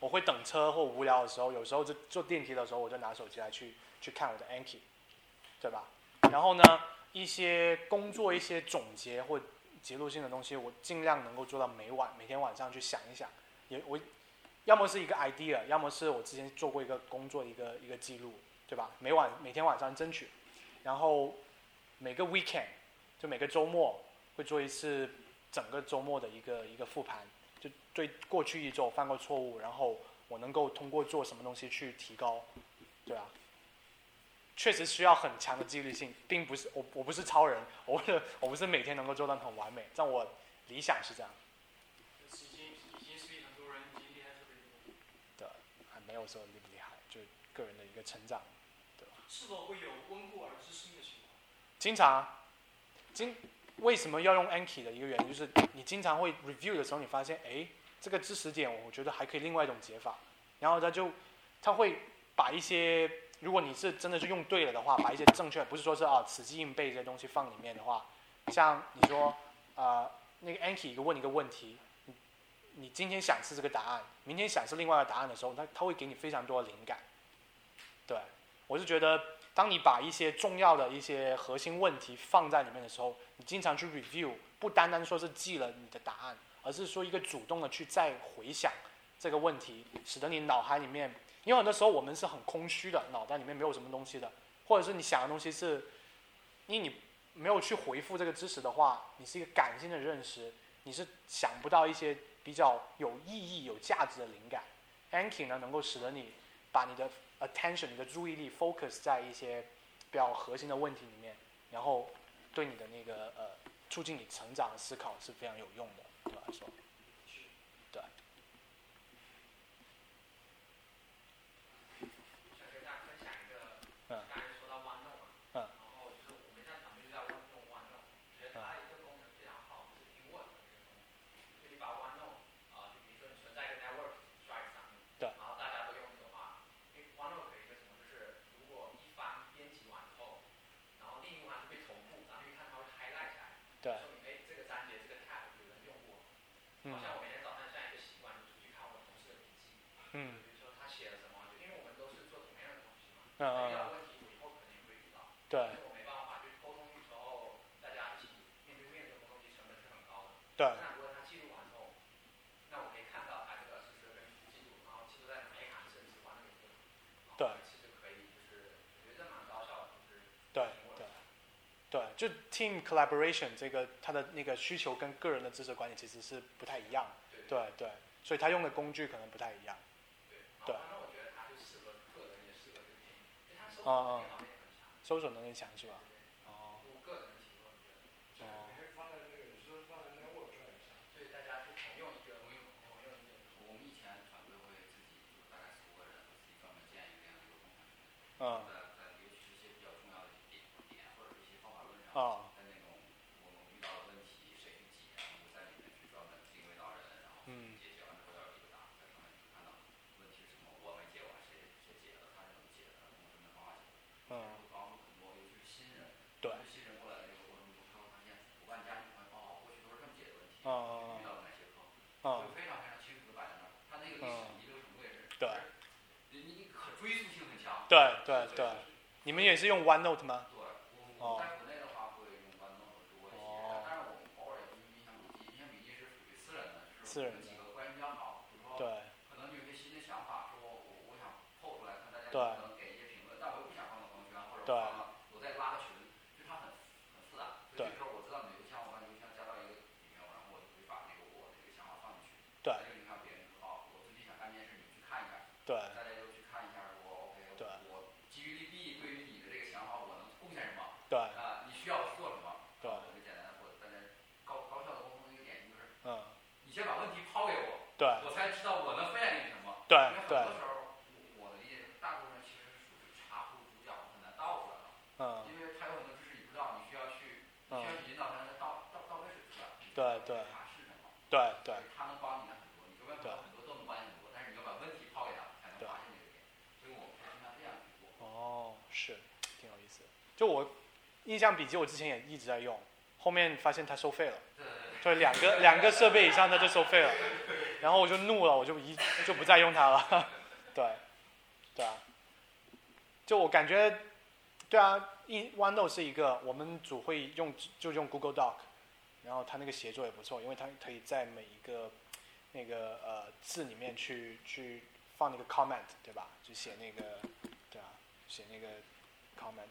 我会等车或无聊的时候，有时候就坐电梯的时候，我就拿手机来去去看我的 Anki，对吧？然后呢一些工作一些总结或记录性的东西，我尽量能够做到每晚每天晚上去想一想，也我要么是一个 idea，要么是我之前做过一个工作一个一个记录，对吧？每晚每天晚上争取，然后每个 weekend 就每个周末会做一次整个周末的一个一个复盘，就对过去一周犯过错误，然后我能够通过做什么东西去提高，对啊。确实需要很强的纪律性，并不是我我不是超人，我不是我不是每天能够做到很完美，但我理想是这样。已经已经是比很多人已经厉害特别多。对，有说厉不厉害，就个人的一个成长，对吧？是否会有温故而知新的情况？经常，经为什么要用 Anki 的一个原因就是你经常会 review 的时候，你发现哎这个知识点我觉得还可以另外一种解法，然后他就他会把一些。如果你是真的是用对了的话，把一些正确，不是说是啊死记硬背这些东西放里面的话，像你说，呃，那个 Anki 一个问一个问题，你今天想是这个答案，明天想是另外一个答案的时候，他他会给你非常多的灵感。对，我是觉得，当你把一些重要的一些核心问题放在里面的时候，你经常去 review，不单单说是记了你的答案，而是说一个主动的去再回想这个问题，使得你脑海里面。因为很多时候我们是很空虚的，脑袋里面没有什么东西的，或者是你想的东西是，因为你没有去回复这个知识的话，你是一个感性的认识，你是想不到一些比较有意义、有价值的灵感。Anki 呢，能够使得你把你的 attention、你的注意力 focus 在一些比较核心的问题里面，然后对你的那个呃促进你成长的思考是非常有用的，对我来说。遇到问题，我以后肯定会遇到。对。我没办法，就沟通的时候，大家一起面对面这种东西成本是很高的。对。那如果他记录完后，那我可以看到他这个事实跟记录，然后记录在哪一行，甚至完了一个。对。对对。对，就 team collaboration 这个，它的那个需求跟个人的知识管理其实是不太一样。对。对。所以他用的工具可能不太一样。对。对。啊啊，搜索能力强是吧？哦。哦。放在那个，你说放在那 w o r d 对，大家去同用一个，同用同用一个。我们以前团队会自己就大概十五个人，自己专门建一个这样一个共享群。嗯。在在尤其是一些比较重要的点点或者一些方法论上。啊。在那种我们遇到的问题，谁去解，然后就在里面去专门定位到人，然后解决完之后要一个答，在上面就看到问题是什么，我没解完，谁谁解了，他是怎么解的，用什么方法解。嗯。帮助很多，尤其是新人。对。新人过来的这个过程中，他会发现，我把你加进团哦，过去都是这么解的问题。啊遇到的哪些坑？啊。就非常非常清楚的摆在那儿，他那个历史遗留程度也是。对。你你可追溯性很强。对对对。你们也是用 OneNote 吗？对。哦。在国内的话会用 OneNote 多一些，但是我们偶尔也会用笔记，笔记是属于私人的，是我们几个关系比较好，比如说，可能有些新的想法，说我我想透出来，看大家能不能给一些评论，但我又不想放到朋友圈或者放到。再拉个群，就它很很复杂。所以这时候我知道你的邮箱，我把你邮箱加到一个里面，然后我就会把那个我的这个想法放进去。对。再影响别人哦，我最近想干这件事，你去看一下。对。大家都去看一下，我 OK，对。我基于利弊，对于你的这个想法，我能贡献什么？对。啊，你需要做什么？对。特别简单，或者大家高高效的沟通的一个点就是，嗯，你先把问题抛给我，对，我才知道我能分享对对。很多时候。嗯。因为他有很多知识你不知道，你需要去，需要去引导他，到到到位是出来。对对。他是什么？对对。他能帮你的很多，你问很多很多都能帮你很多，但是你要把问题抛给他，才能发现这个点。所以我们经常这样去做。哦，是，挺有意思。就我印象笔记，我之前也一直在用，后面发现它收费了。对对对。对，两个两个设备以上它就收费了，然后我就怒了我就一就不再用它了。对对啊。就我感觉对啊一豌豆是一个我们组会用就用 google doc 然后他那个协作也不错因为他可以在每一个那个呃字里面去去放那个 comment 对吧？就写那个对啊写那个 comment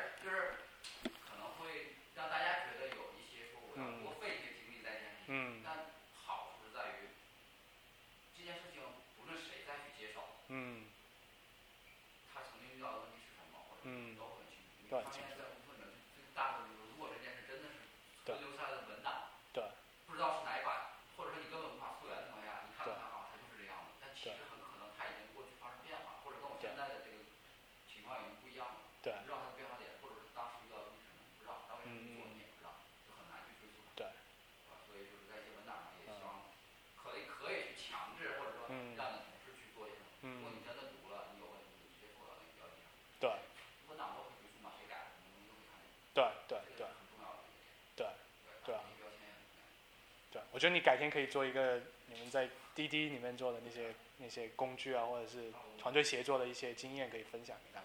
我觉得你改天可以做一个你们在滴滴里面做的那些那些工具啊或者是团队协作的一些经验可以分享给大家。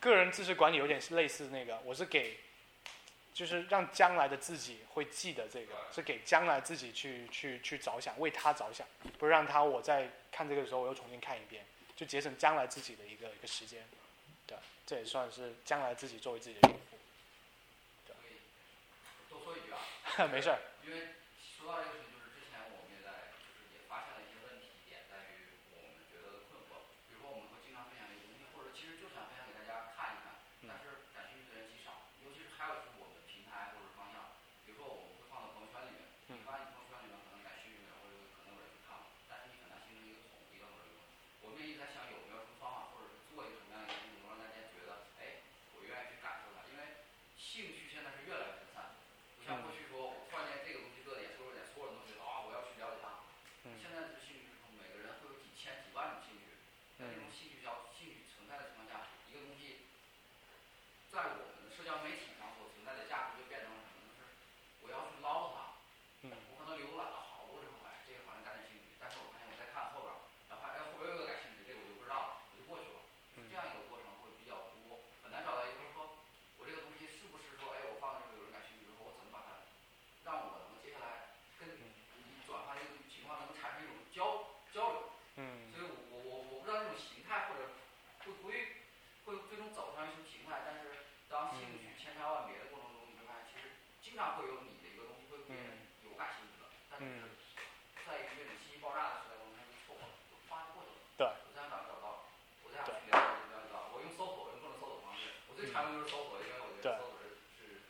个人知识管理有点类似那个，我是给，就是让将来的自己会记得这个，是给将来自己去去去着想，为他着想，不是让他我在看这个的时候我又重新看一遍，就节省将来自己的一个一个时间，对，这也算是将来自己作为自己的用户，对。多说一句啊，没事儿，因为。会有你的一个东西会变有感兴趣的，但是在一个种信息爆炸的时代，我们就错过了，就发过去。对，我在哪找到？我在哪去了解？了解到？我用搜索，用各种搜索方，我最常用就是搜索，因为我觉得搜索是是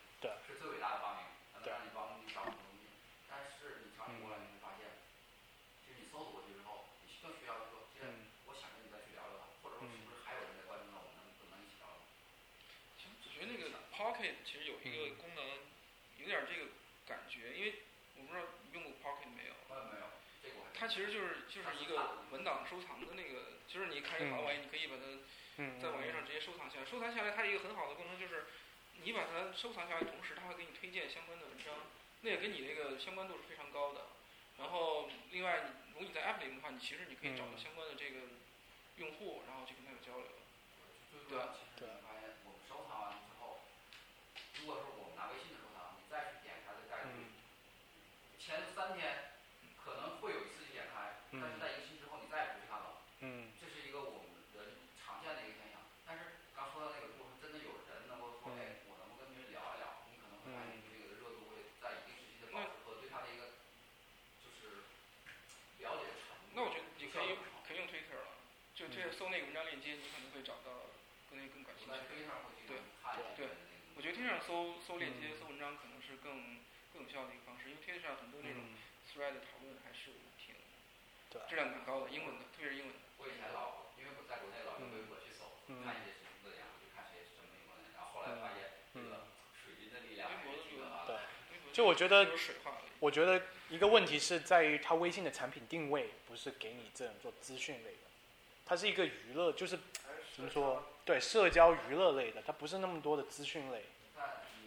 是最伟大的发明，能让你帮你找很多东西。但是你调整过来，你会发现，就是你搜索过去之后，你需要说，我想跟你再去聊聊它，或者说是不是还有人在关注到我们，能不能一起聊聊？行，我觉得那个 Pocket 其实有一个功能。有点这个感觉，因为我不知道用过 Pocket 没有？啊，没有。它其实就是就是一个文档收藏的那个，就是你看一个好玩，你可以把它在网页上直接收藏下来。收藏下来，它一个很好的功能就是，你把它收藏下来，同时它会给你推荐相关的文章，那也跟你那个相关度是非常高的。然后另外，如果你在 App 里面的话，你其实你可以找到相关的这个用户，然后去跟他有交流。对对。对。我们收藏完之后，如果说你可能会找到跟那更感兴趣。对对，我觉得 Twitter 上搜搜链接、搜文章可能是更更有效的一个方式，因为 Twitter 上很多那种 thread 讨论还是挺质量蛮高的，英文的，特别是英文的。我以前老因为我在国内老用微博去搜，看一些什么字眼，就看谁什么英文，然后后来发现这个水军的力量还是挺可怕的。对，就我觉得，我觉得一个问题是在于它微信的产品定位不是给你这种做资讯类的，它是一个娱乐，就是怎么说？对，社交娱乐类的，它不是那么多的资讯类。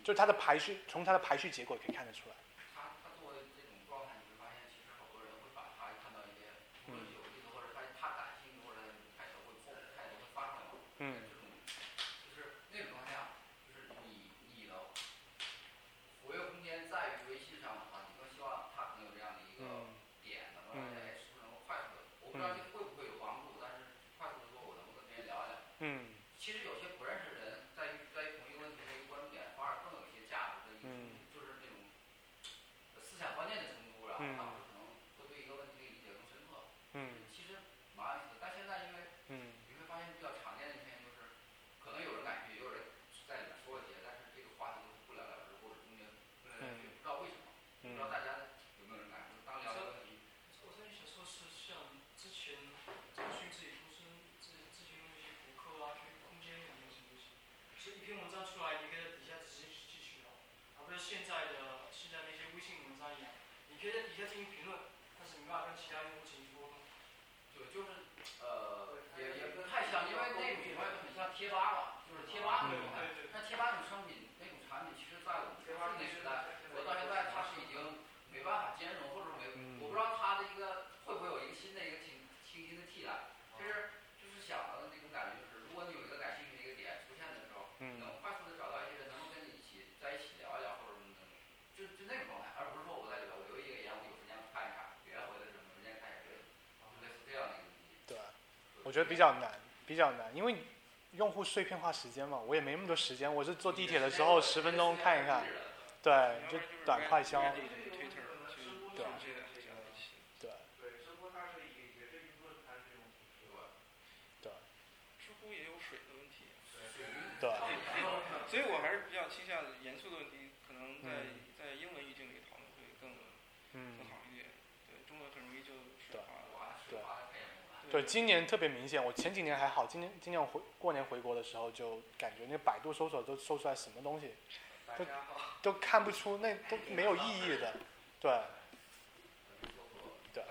就它的排序，从它的排序结果可以看得出来。他他作为这种状态，你会发现，其实好多人会把他看到一些无论有意的或者他他感兴趣或者开始会碰，开始会发出来嘛。嗯。这种就是那种状态下，就是你你的活跃空间在于微信上的话，你更希望他可能有这样的一个点，能够让大家是不是能够快速的，我不知道这会不会有帮助，但是快速的说，我能够跟别人聊一聊。嗯。其实有些不认识的人，在于在于同一个问题的一个关注点，反而更有一些价值的一种，就是那种思想观念的冲突，然后他们可能会对一个问题的理解更深刻。嗯。其实蛮有意思的，但现在因为你会发现比较常见的一现象就是，可能有人感兴趣，也有人在里面说一些，但是这个话题都是不了了之，或者中间不来来去，不知道为什么，不知道大家有没有人感兴趣。当聊这个问题，我这里想说是像之前腾讯自己公司自自己用一些博客啊去。是一篇文章出来，你可以在底下直接去继续聊，而不是现在的现在那些微信文章一样，你可以在底下进行评论，但是没办法跟其他用户进行沟通。对，就是呃，也也不太像，因为那种很像贴吧嘛，就是贴吧那种状态。但贴吧那种商品，那种产品，其实在我们贴吧那个时代，我到现在它是已经没办法兼容，或者说没，我不知道它的一个会不会有一个新的一个清清新的替代。其实就是想的那种感觉，就是如果你有一个感兴趣的一个点出现的时候。能快速的找到一些人，能够跟你一起在一起聊一聊，或者什么的，就就那种状态，而不是说我在里边我留一个言，我有时间看一看，别人回的什么，时间看一下别人，就类似这样的一个东西。对，我觉得比较难，比较难，因为用户碎片化时间嘛，我也没那么多时间，我是坐地铁的时候十分钟看一看，对，就短快消。对。对。对。知乎也有水的问题。对。所以我还是比较倾向严肃的问题，可能在在英文语境里讨论会更更好一点。对，中文很容易就水化。对。对，今年特别明显。我前几年还好，今年今年我回过年回国的时候，就感觉那百度搜索都搜出来什么东西，都都看不出，那都没有意义的。对。对。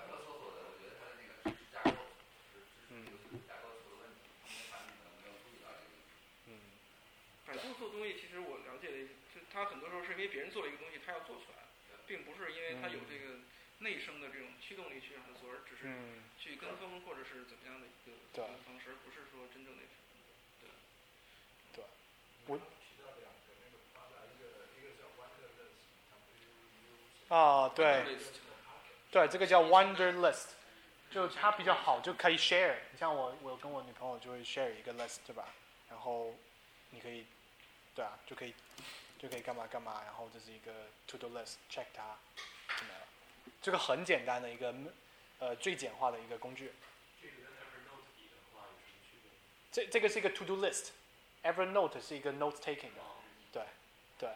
百度做东西，其实我了解的是，它很多时候是因为别人做了一个东西，它要做出来，并不是因为它有这个内生的这种驱动力去让它做，而只是去跟风或者是怎么样的一个方式，而不是说真正的对。对。我。啊，对。对，这个叫 Wonder List，就它比较好，就可以 share。你像我，我跟我女朋友就会 share 一个 list，对吧？然后你可以，对啊，就可以，就可以干嘛干嘛。然后这是一个 to do list，check 它。这个很简单的一个，呃，最简化的一个工具。这这个是一个 to do list，Evernote 是一个 note taking 的，对，对。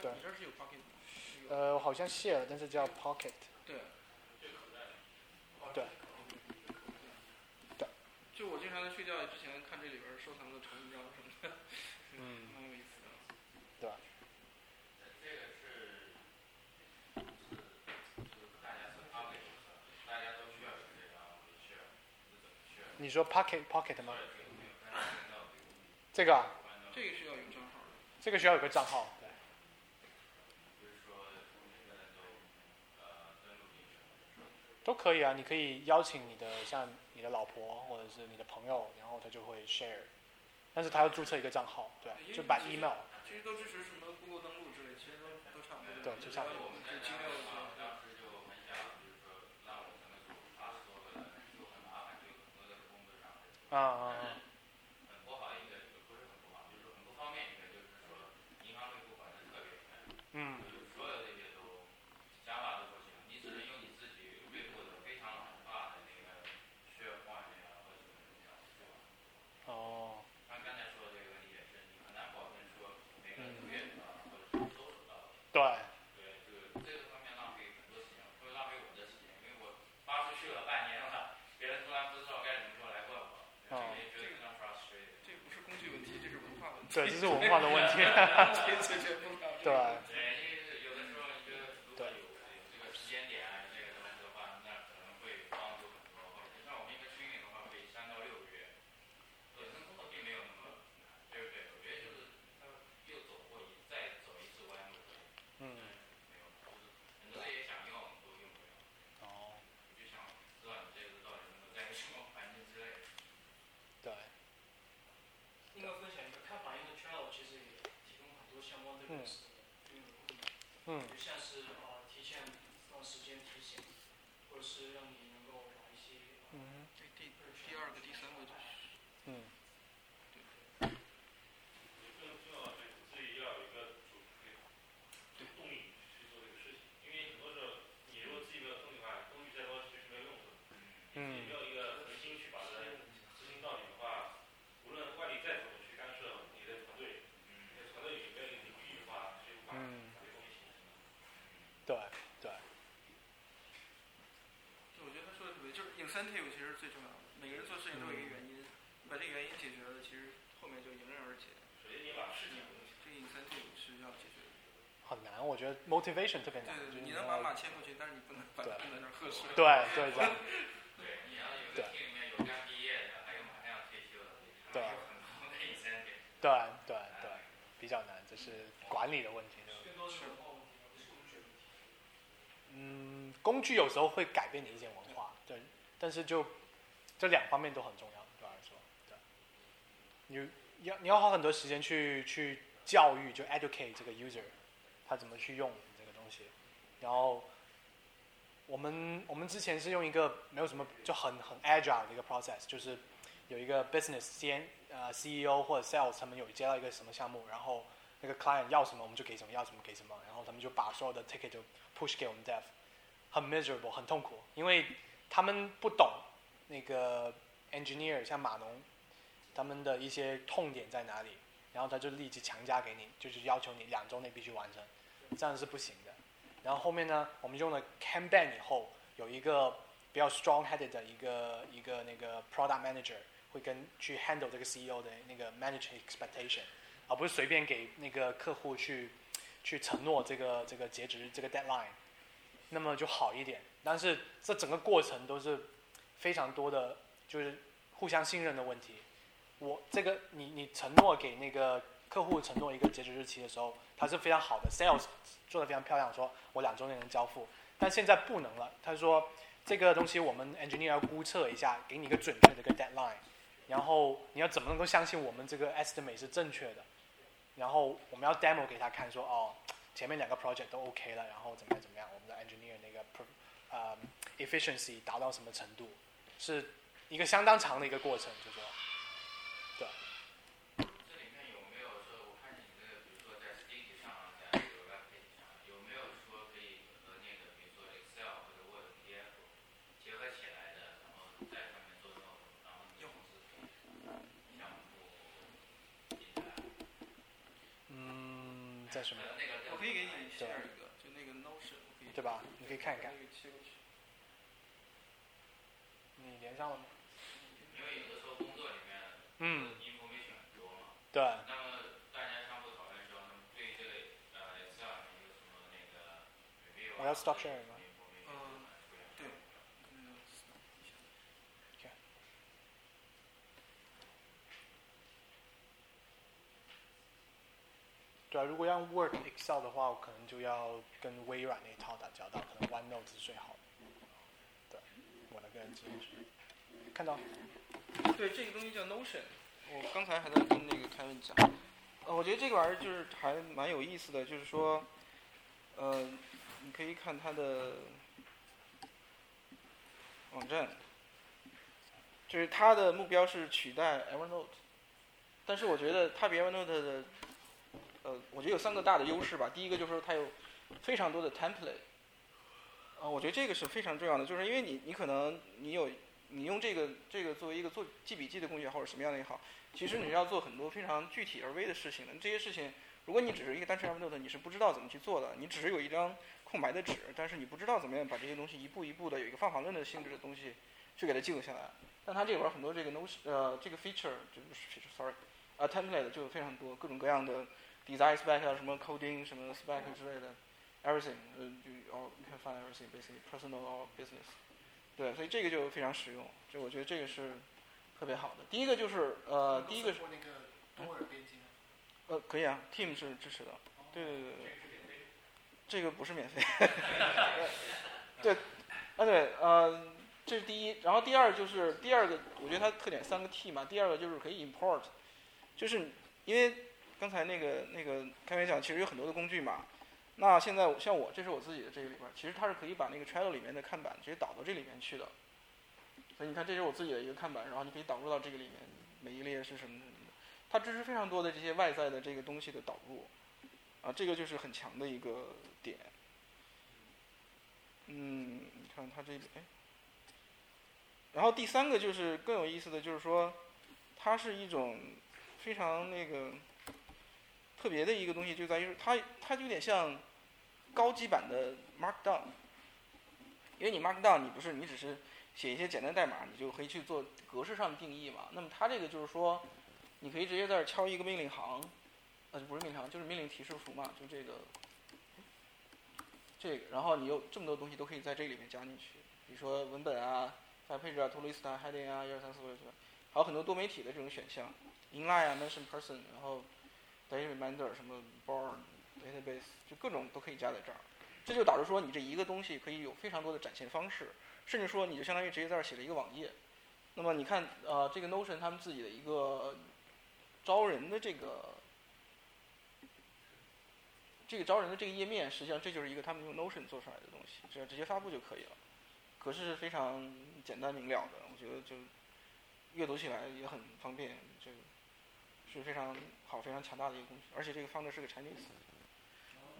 对，呃，好像卸了，但是叫 pocket。对。对。对。就我经常在睡觉之前看这里边收藏的长文章什么的，嗯，蛮有意思的。对。吧，你说 pocket pocket 吗？这个？这个是要有。这个需要有个账号，对。都可以啊，你可以邀请你的像你的老婆或者是你的朋友，然后他就会 share，但是他要注册一个账号，对，就把 email。其实都支持什么 Google 登录之类，其实都都差不多。对，就差不多。啊啊啊！很不好一个，不是很不好，就是很多方面一个，就是说银行内部管的特别严。嗯。就是所有这些都想法都不行，你只能用你自己内部的非常老化的那个血管呀或者什么东西吧。哦。像刚才说的这个问题也是，你很难保证说每个人都愿意到或者是都收到。对。对，这是文化的问题。对。嗯，就像是呃提前段时间提醒，让你能够把一些嗯，这第第二个、第三个就是嗯。Incentive 其实最重要的，每个人做事情都有一个原因，把这个原因解决了，其实后面就迎刃而解。首先你把事情，这个 incentive 是要解决的。很难，我觉得 motivation 特别难。对对对，你能把马牵过去，但是你不能把它在那喝水。对对对。对，你要有个厅里面有刚毕业的，还有马上要退休的，对。很多的 incentive。对对对，比较难，这是管理的问题。嗯，工具有时候会改变你一些文化，对。但是就这两方面都很重要，对我来说，对。你要你要花很多时间去去教育，就 educate 这个 user，他怎么去用这个东西。然后我们我们之前是用一个没有什么就很很 agile 的一个 process，就是有一个 business 先呃 CEO 或者 sales 他们有接到一个什么项目，然后那个 client 要什么我们就给什么，要什么给什么，然后他们就把所有的 ticket 就 push 给我们 dev，很 miserable 很痛苦，因为。他们不懂那个 engineer，像码农，他们的一些痛点在哪里，然后他就立即强加给你，就是要求你两周内必须完成，这样是不行的。然后后面呢，我们用了 Kanban 以后，有一个比较 strong-headed 的一个一个那个 product manager 会跟去 handle 这个 CEO 的那个 manage expectation，而不是随便给那个客户去去承诺这个这个截止这个 deadline，那么就好一点。但是这整个过程都是非常多的，就是互相信任的问题。我这个你你承诺给那个客户承诺一个截止日期的时候，他是非常好的，sales 做的非常漂亮，说我两周内能交付。但现在不能了，他说这个东西我们 engineer 要估测一下，给你一个准确的一个 deadline，然后你要怎么能够相信我们这个 estimate 是正确的？然后我们要 demo 给他看，说哦，前面两个 project 都 OK 了，然后怎么样怎么样，我们的 engineer 那个。呃，efficiency 达到什么程度，是一个相当长的一个过程，就说，对。这里面有没有说，我看你这个，比如说在 Sticky 上，在这个 Webpage 上，有没有说可以和那个，比如说 Excel 或者 Word、PDF 结合起来的，然后在上面做这种，然后你同时项目进来。嗯，在什么？我可以给你 share 一个，就那个 Notion，对吧？你可以看一看。你连上了吗？因为有的时候工作里面，嗯，information 很多嘛。对。那么大家相互讨论的时候，对于这个呃 Excel 有什么那个 review 我要 stop sharing 吗？嗯，对。对，如果用 Word、Excel 的话，我可能就要跟微软那一套打交道，可能 OneNote 是最好的。对，我的个人经验是。看到。对，这个东西叫 Notion。我刚才还在跟那个凯文讲，呃，我觉得这个玩意儿就是还蛮有意思的，就是说，呃，你可以看它的网站，就是它的目标是取代 Evernote，但是我觉得它比 Evernote 的，呃，我觉得有三个大的优势吧。第一个就是说它有非常多的 template，呃，我觉得这个是非常重要的，就是因为你你可能你有。你用这个这个作为一个做记笔记的工具或者什么样的也好，其实你要做很多非常具体而微的事情的。这些事情，如果你只是一个单纯 Evernote，你是不知道怎么去做的。你只是有一张空白的纸，但是你不知道怎么样把这些东西一步一步的有一个方法论的性质的东西去给它记录下来。但它这里边很多这个 Notion 呃这个 feature 就是 sorry，啊 template 就有非常多各种各样的 design spec 啊什么 coding 什么 spec 之类的 everything，呃就 all you can find everything basically personal or business。对，所以这个就非常实用，就我觉得这个是特别好的。第一个就是呃，第一个是那个多尔编辑呃，可以啊，Team 是支持的。对对对对。这个不是免费。对，啊对，呃，这是第一。然后第二就是第二个，我觉得它特点三个 T 嘛。第二个就是可以 import，就是因为刚才那个那个开玩笑，其实有很多的工具嘛。那现在像我，这是我自己的这个里边，其实它是可以把那个 Trello 里面的看板直接导到这里面去的。所以你看，这是我自己的一个看板，然后你可以导入到这个里面，每一列是什么什么的。它支持非常多的这些外在的这个东西的导入，啊，这个就是很强的一个点。嗯，你看它这个，哎，然后第三个就是更有意思的就是说，它是一种非常那个。特别的一个东西就在于它，它有点像高级版的 Markdown，因为你 Markdown 你不是你只是写一些简单代码，你就可以去做格式上的定义嘛。那么它这个就是说，你可以直接在这敲一个命令行，呃，不是命令行，就是命令提示符嘛，就这个，这个，然后你有这么多东西都可以在这里面加进去，比如说文本啊、发配置啊、To List 啊、Heading 啊、一二三四五六七八，还有很多多媒体的这种选项，Inline 啊、Mention Person，然后。A reminder，什么 bar database 就各种都可以加在这儿，这就导致说你这一个东西可以有非常多的展现方式，甚至说你就相当于直接在这儿写了一个网页。那么你看呃这个 Notion 他们自己的一个招人的这个这个招人的这个页面，实际上这就是一个他们用 Notion 做出来的东西，只要直接发布就可以了。格式是非常简单明了的，我觉得就阅读起来也很方便，这个是非常。好，非常强大的一个工具，而且这个方的是个 Chinese，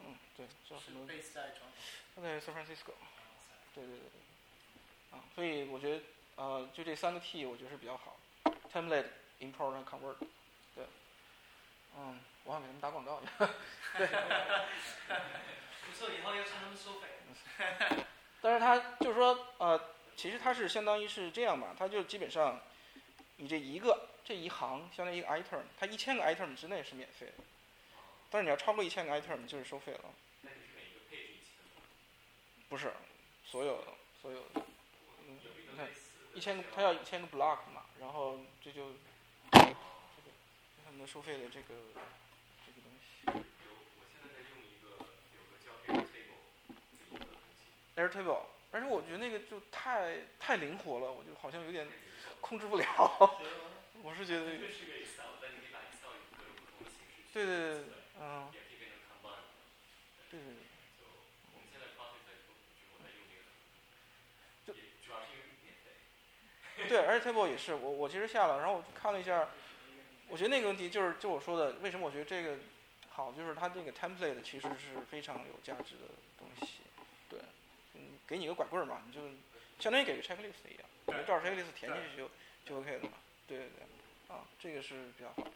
嗯，对，叫什么？他在 San Francisco，对对对对，啊，所以我觉得，呃，就这三个 T，我觉得是比较好，Template、Import、Convert，对，嗯，我好像给他们打广告对，不错，以后要向他们收费。但是他就是说，呃，其实它是相当于是这样吧，它就基本上，你这一个。这一行相当于一个 item，它一千个 item 之内是免费的，但是你要超过一千个 item 就是收费了。那你是每个配置一千不是，所有的，所有的。嗯，你看，一千个，它要一千个 block 嘛，然后这就，这个，他们的收费的这个这个东西。有，我现在在用一个有个叫 Airtable Airtable，但是我觉得那个就太太灵活了，我就好像有点控制不了。我是觉得，对对对，嗯，对对对。就主要是因为免费。对而且 table 也是，我我其实下了，然后我看了一下，我觉得那个问题就是就我说的，为什么我觉得这个好，就是它这个 template 其实是非常有价值的东西，对，嗯，给你个拐棍儿嘛，你就相当于给个 checklist 一样，你照 checklist 填进去就就 OK 了嘛，对对对。啊，这个是比较好。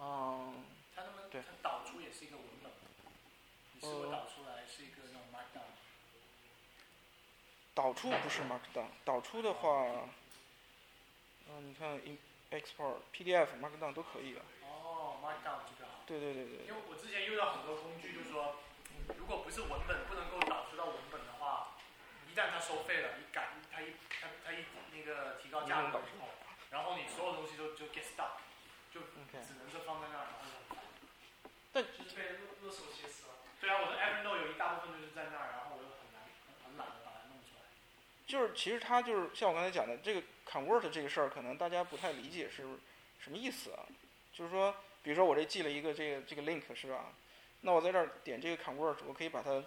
嗯，它那么它导出也是一个文本，你是否导出来是一个那种 Markdown？导出不是 Markdown，导出的话，嗯，你看 export PDF、Markdown 都可以啊。哦，Markdown 这个好。对对对对。因为我之前用到很多工具，就是说，如果不是文本不能够导出到文本的话，一旦它收费了，你改它一它它一那个提高价格。所有东西都就 get stuck，就只能是放在那儿，然后就。但就是被勒勒索切死了。对啊，我的 Evernote 有一大部分就是在那儿，然后我又很难很,很懒得把它弄出来。就是其实它就是像我刚才讲的这个 convert 这个事儿，可能大家不太理解是什么意思啊？就是说，比如说我这记了一个这个这个 link 是吧？那我在这儿点这个 convert，我可以把它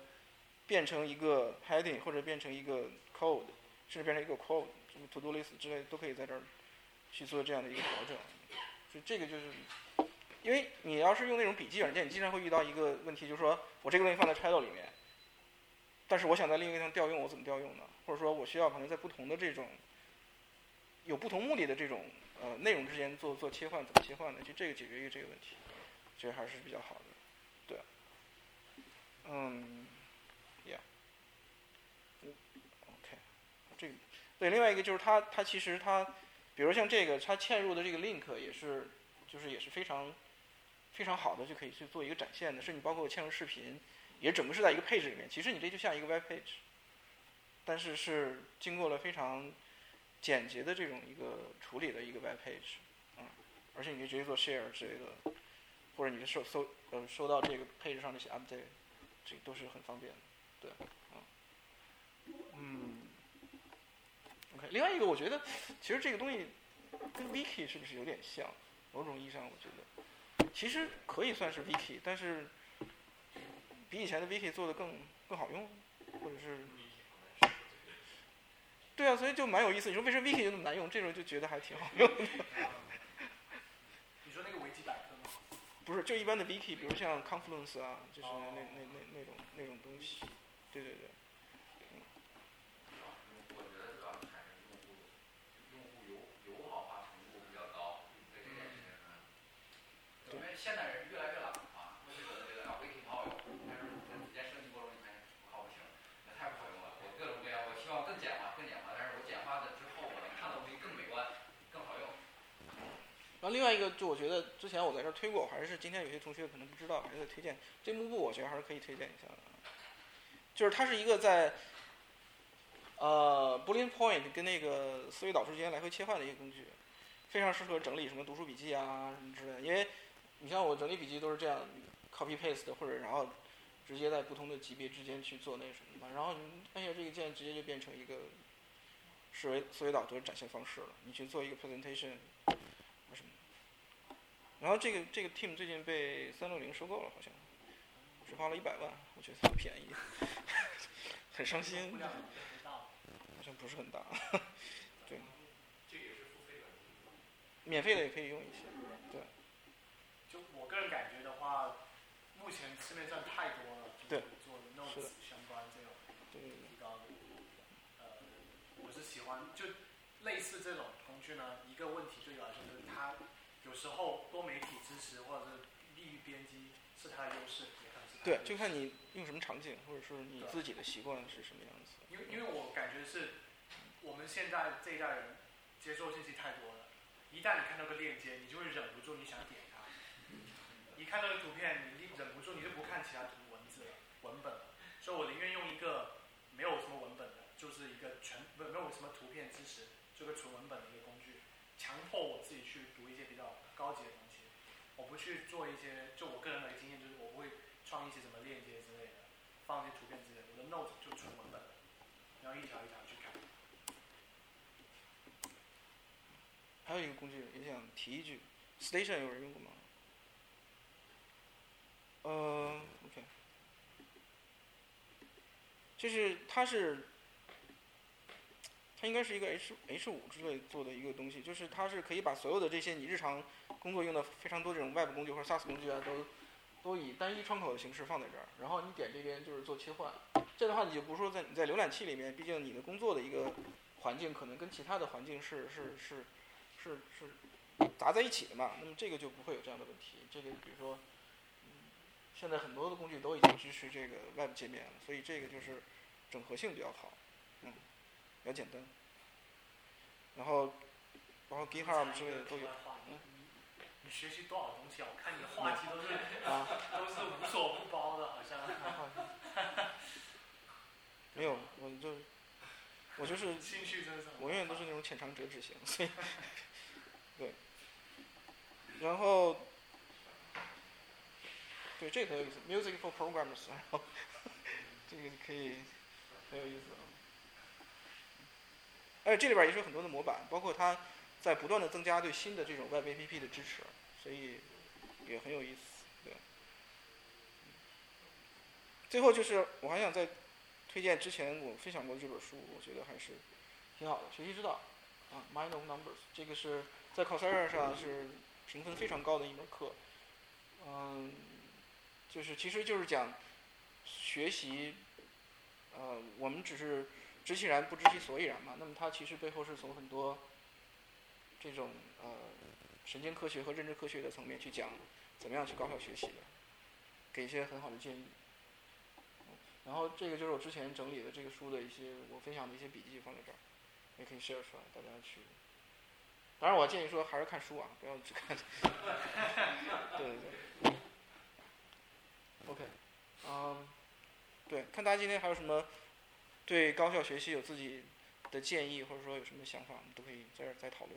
变成一个 heading 或者变成一个 code，甚至变成一个 quote，什么 to do list 之类都可以在这儿去做这样的一个调整。就这个就是，因为你要是用那种笔记软件，你经常会遇到一个问题，就是说我这个东西放在 title 里面，但是我想在另一个地方调用，我怎么调用呢？或者说我需要可能在不同的这种有不同目的的这种呃内容之间做做切换，怎么切换呢？就这个解决一个这个问题，这还是比较好的，对，嗯呀 ok 这个对，另外一个就是它它其实它。比如像这个，它嵌入的这个 link 也是，就是也是非常非常好的，就可以去做一个展现的。甚至包括嵌入视频，也整个是在一个配置里面。其实你这就像一个 web page，但是是经过了非常简洁的这种一个处理的一个 web page，啊，而且你可以直接做 share 之类的，或者你是收搜呃收到这个配置上那些 update，这都是很方便的，对，啊，嗯。另外一个我觉得，其实这个东西跟 Wiki 是不是有点像？某种意义上，我觉得其实可以算是 Wiki，但是比以前的 Wiki 做的更更好用，或者是对啊，所以就蛮有意思。你说为什么 Wiki 就那么难用？这时候就觉得还挺好用的。你说那个维基百科吗？不是，就一般的 Wiki，比如像 Confluence 啊，就是那那那那种那种东西。对对对。现代人越来越懒啊，我就觉得这个 wiki 挺好用，但是在逐渐升级过程中发现不靠不行，那太不好用了。我各种各样，我希望更简化，更简化，但是我简化的之后，我能看到东西更美观，更好用。然后另外一个，就我觉得之前我在这儿推过，还是今天有些同学可能不知道，还是推荐这幕布，我觉得还是可以推荐一下的。就是它是一个在呃 Boolean Point 跟那个思维导图之间来回切换的一个工具，非常适合整理什么读书笔记啊什么之类的，因为。你像我整理笔记都是这样，copy paste 的或者然后直接在不同的级别之间去做那什么嘛，然后你按下这个键，直接就变成一个思维思维导图的展现方式了。你去做一个 presentation 什么，然后这个这个 team 最近被三六零收购了，好像只花了一百万，我觉得很便宜，很伤心，好像不是很大，对，免费的也可以用一些。个人感觉的话，目前市面上太多了，就是做 notes 相关这种提高的。呃，我是喜欢就类似这种工具呢。一个问题对我来说就是它有时候多媒体支持或者是利于编辑是它的优势，也可能是。对，就看你用什么场景，或者说你自己的习惯是什么样子。因为因为我感觉是我们现在这一代人接受信息太多了，一旦你看到个链接，你就会忍不住你想点。你看到个图片，你忍不住，你就不看其他图文字了，文本了。所以我宁愿用一个没有什么文本的，就是一个全不没有什么图片支持，就个纯文本的一个工具，强迫我自己去读一些比较高级的东西。我不去做一些，就我个人的经验就是，我不会创一些什么链接之类的，放一些图片之类的。我的 note 就纯文本，然后一条一条去看。还有一个工具也想提一句，Station 有人用过吗？呃，OK，就是它是，它应该是一个 H H 五之类做的一个东西，就是它是可以把所有的这些你日常工作用的非常多这种 Web 工具或者 SaaS 工具啊，都都以单一窗口的形式放在这儿，然后你点这边就是做切换。这样的话，你就不是说在你在浏览器里面，毕竟你的工作的一个环境可能跟其他的环境是是是是是杂在一起的嘛，那么这个就不会有这样的问题。这个比如说。现在很多的工具都已经支持这个 Web 界面了，所以这个就是整合性比较好，嗯，比较简单。然后，包括 GitHub 之类的都有。嗯。你学习多少东西啊？我看你的 话题都是啊，都是无所不包的，好像。没有，我就我就是，兴趣真是。我永远都是那种浅尝辄止型，所以对。然后。对，这个很有意思，Music for Programmers，然后 这个可以很有意思。而且这里边也是有很多的模板，包括它在不断的增加对新的这种 Web APP 的支持，所以也很有意思。对。最后就是我还想再推荐之前我分享过的这本书，我觉得还是挺好的，《学习之道》啊，Mind of Numbers，这个是在 Coursera 上是评分非常高的一门课。嗯，就是其实就是讲学习，呃，我们只是。知其然不知其所以然嘛，那么它其实背后是从很多这种呃神经科学和认知科学的层面去讲怎么样去高效学习的，给一些很好的建议。然后这个就是我之前整理的这个书的一些我分享的一些笔记放在这儿，也可以 share 出来，大家去。当然我建议说还是看书啊，不要只看。对对对。OK，嗯，对，看大家今天还有什么。对高效学习有自己的建议，或者说有什么想法，我们都可以在这儿再讨论。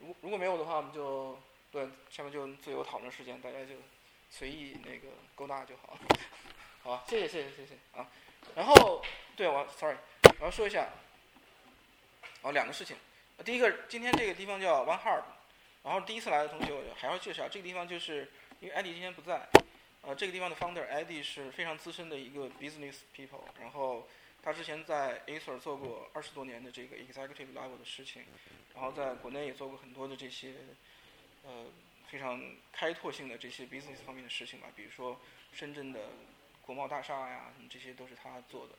如如果没有的话，我们就对下面就自由讨论时间，大家就随意那个勾搭就好。好吧，谢谢谢谢谢谢啊。然后对我，sorry，我要说一下，哦两个事情。第一个，今天这个地方叫 One Heart，然后第一次来的同学我还要介绍，这个地方就是因为艾迪今天不在。呃，这个地方的 founder Eddie 是非常资深的一个 business people，然后他之前在 Acer 做过二十多年的这个 executive level 的事情，然后在国内也做过很多的这些呃非常开拓性的这些 business 方面的事情吧，比如说深圳的国贸大厦呀，这些都是他做的。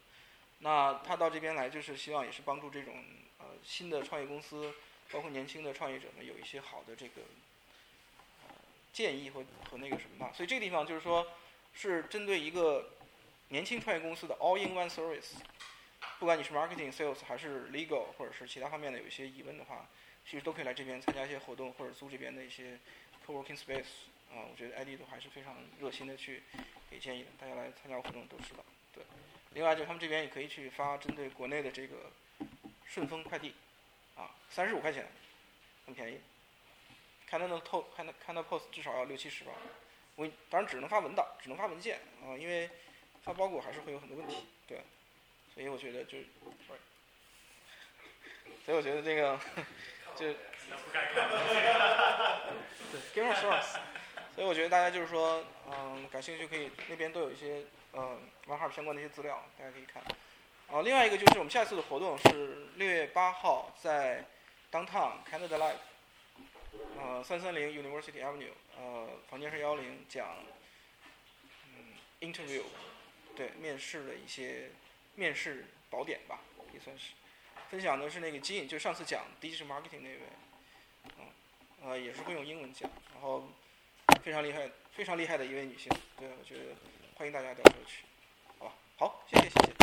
那他到这边来就是希望也是帮助这种呃新的创业公司，包括年轻的创业者们有一些好的这个。建议和和那个什么吧，所以这个地方就是说，是针对一个年轻创业公司的 all-in-one service。不管你是 marketing、sales 还是 legal 或者是其他方面的有一些疑问的话，其实都可以来这边参加一些活动或者租这边的一些 co-working space。啊，我觉得 ID 都还是非常热心的去给建议的，大家来参加活动都知道。对，另外就是他们这边也可以去发针对国内的这个顺丰快递，啊，三十五块钱，很便宜。看到能透，看到看到 POS 至少要六七十吧。我当然只能发文档，只能发文件啊，因为发包裹还是会有很多问题，对。所以我觉得就，所以我觉得这个就，对，Give us source。所以我觉得大家就是说，嗯，感兴趣可以那边都有一些嗯玩号相关的一些资料，大家可以看。啊，另外一个就是我们下次的活动是六月八号在 Downtown Canada Life。呃，三三零 University Avenue，呃，房间是幺零，讲，嗯，interview，对，面试的一些面试宝典吧，也算是。分享的是那个基因，就上次讲 digital marketing 那位，嗯，呃，也是会用英文讲，然后非常厉害，非常厉害的一位女性，对，我觉得欢迎大家到时候去，好吧？好，谢谢，谢谢。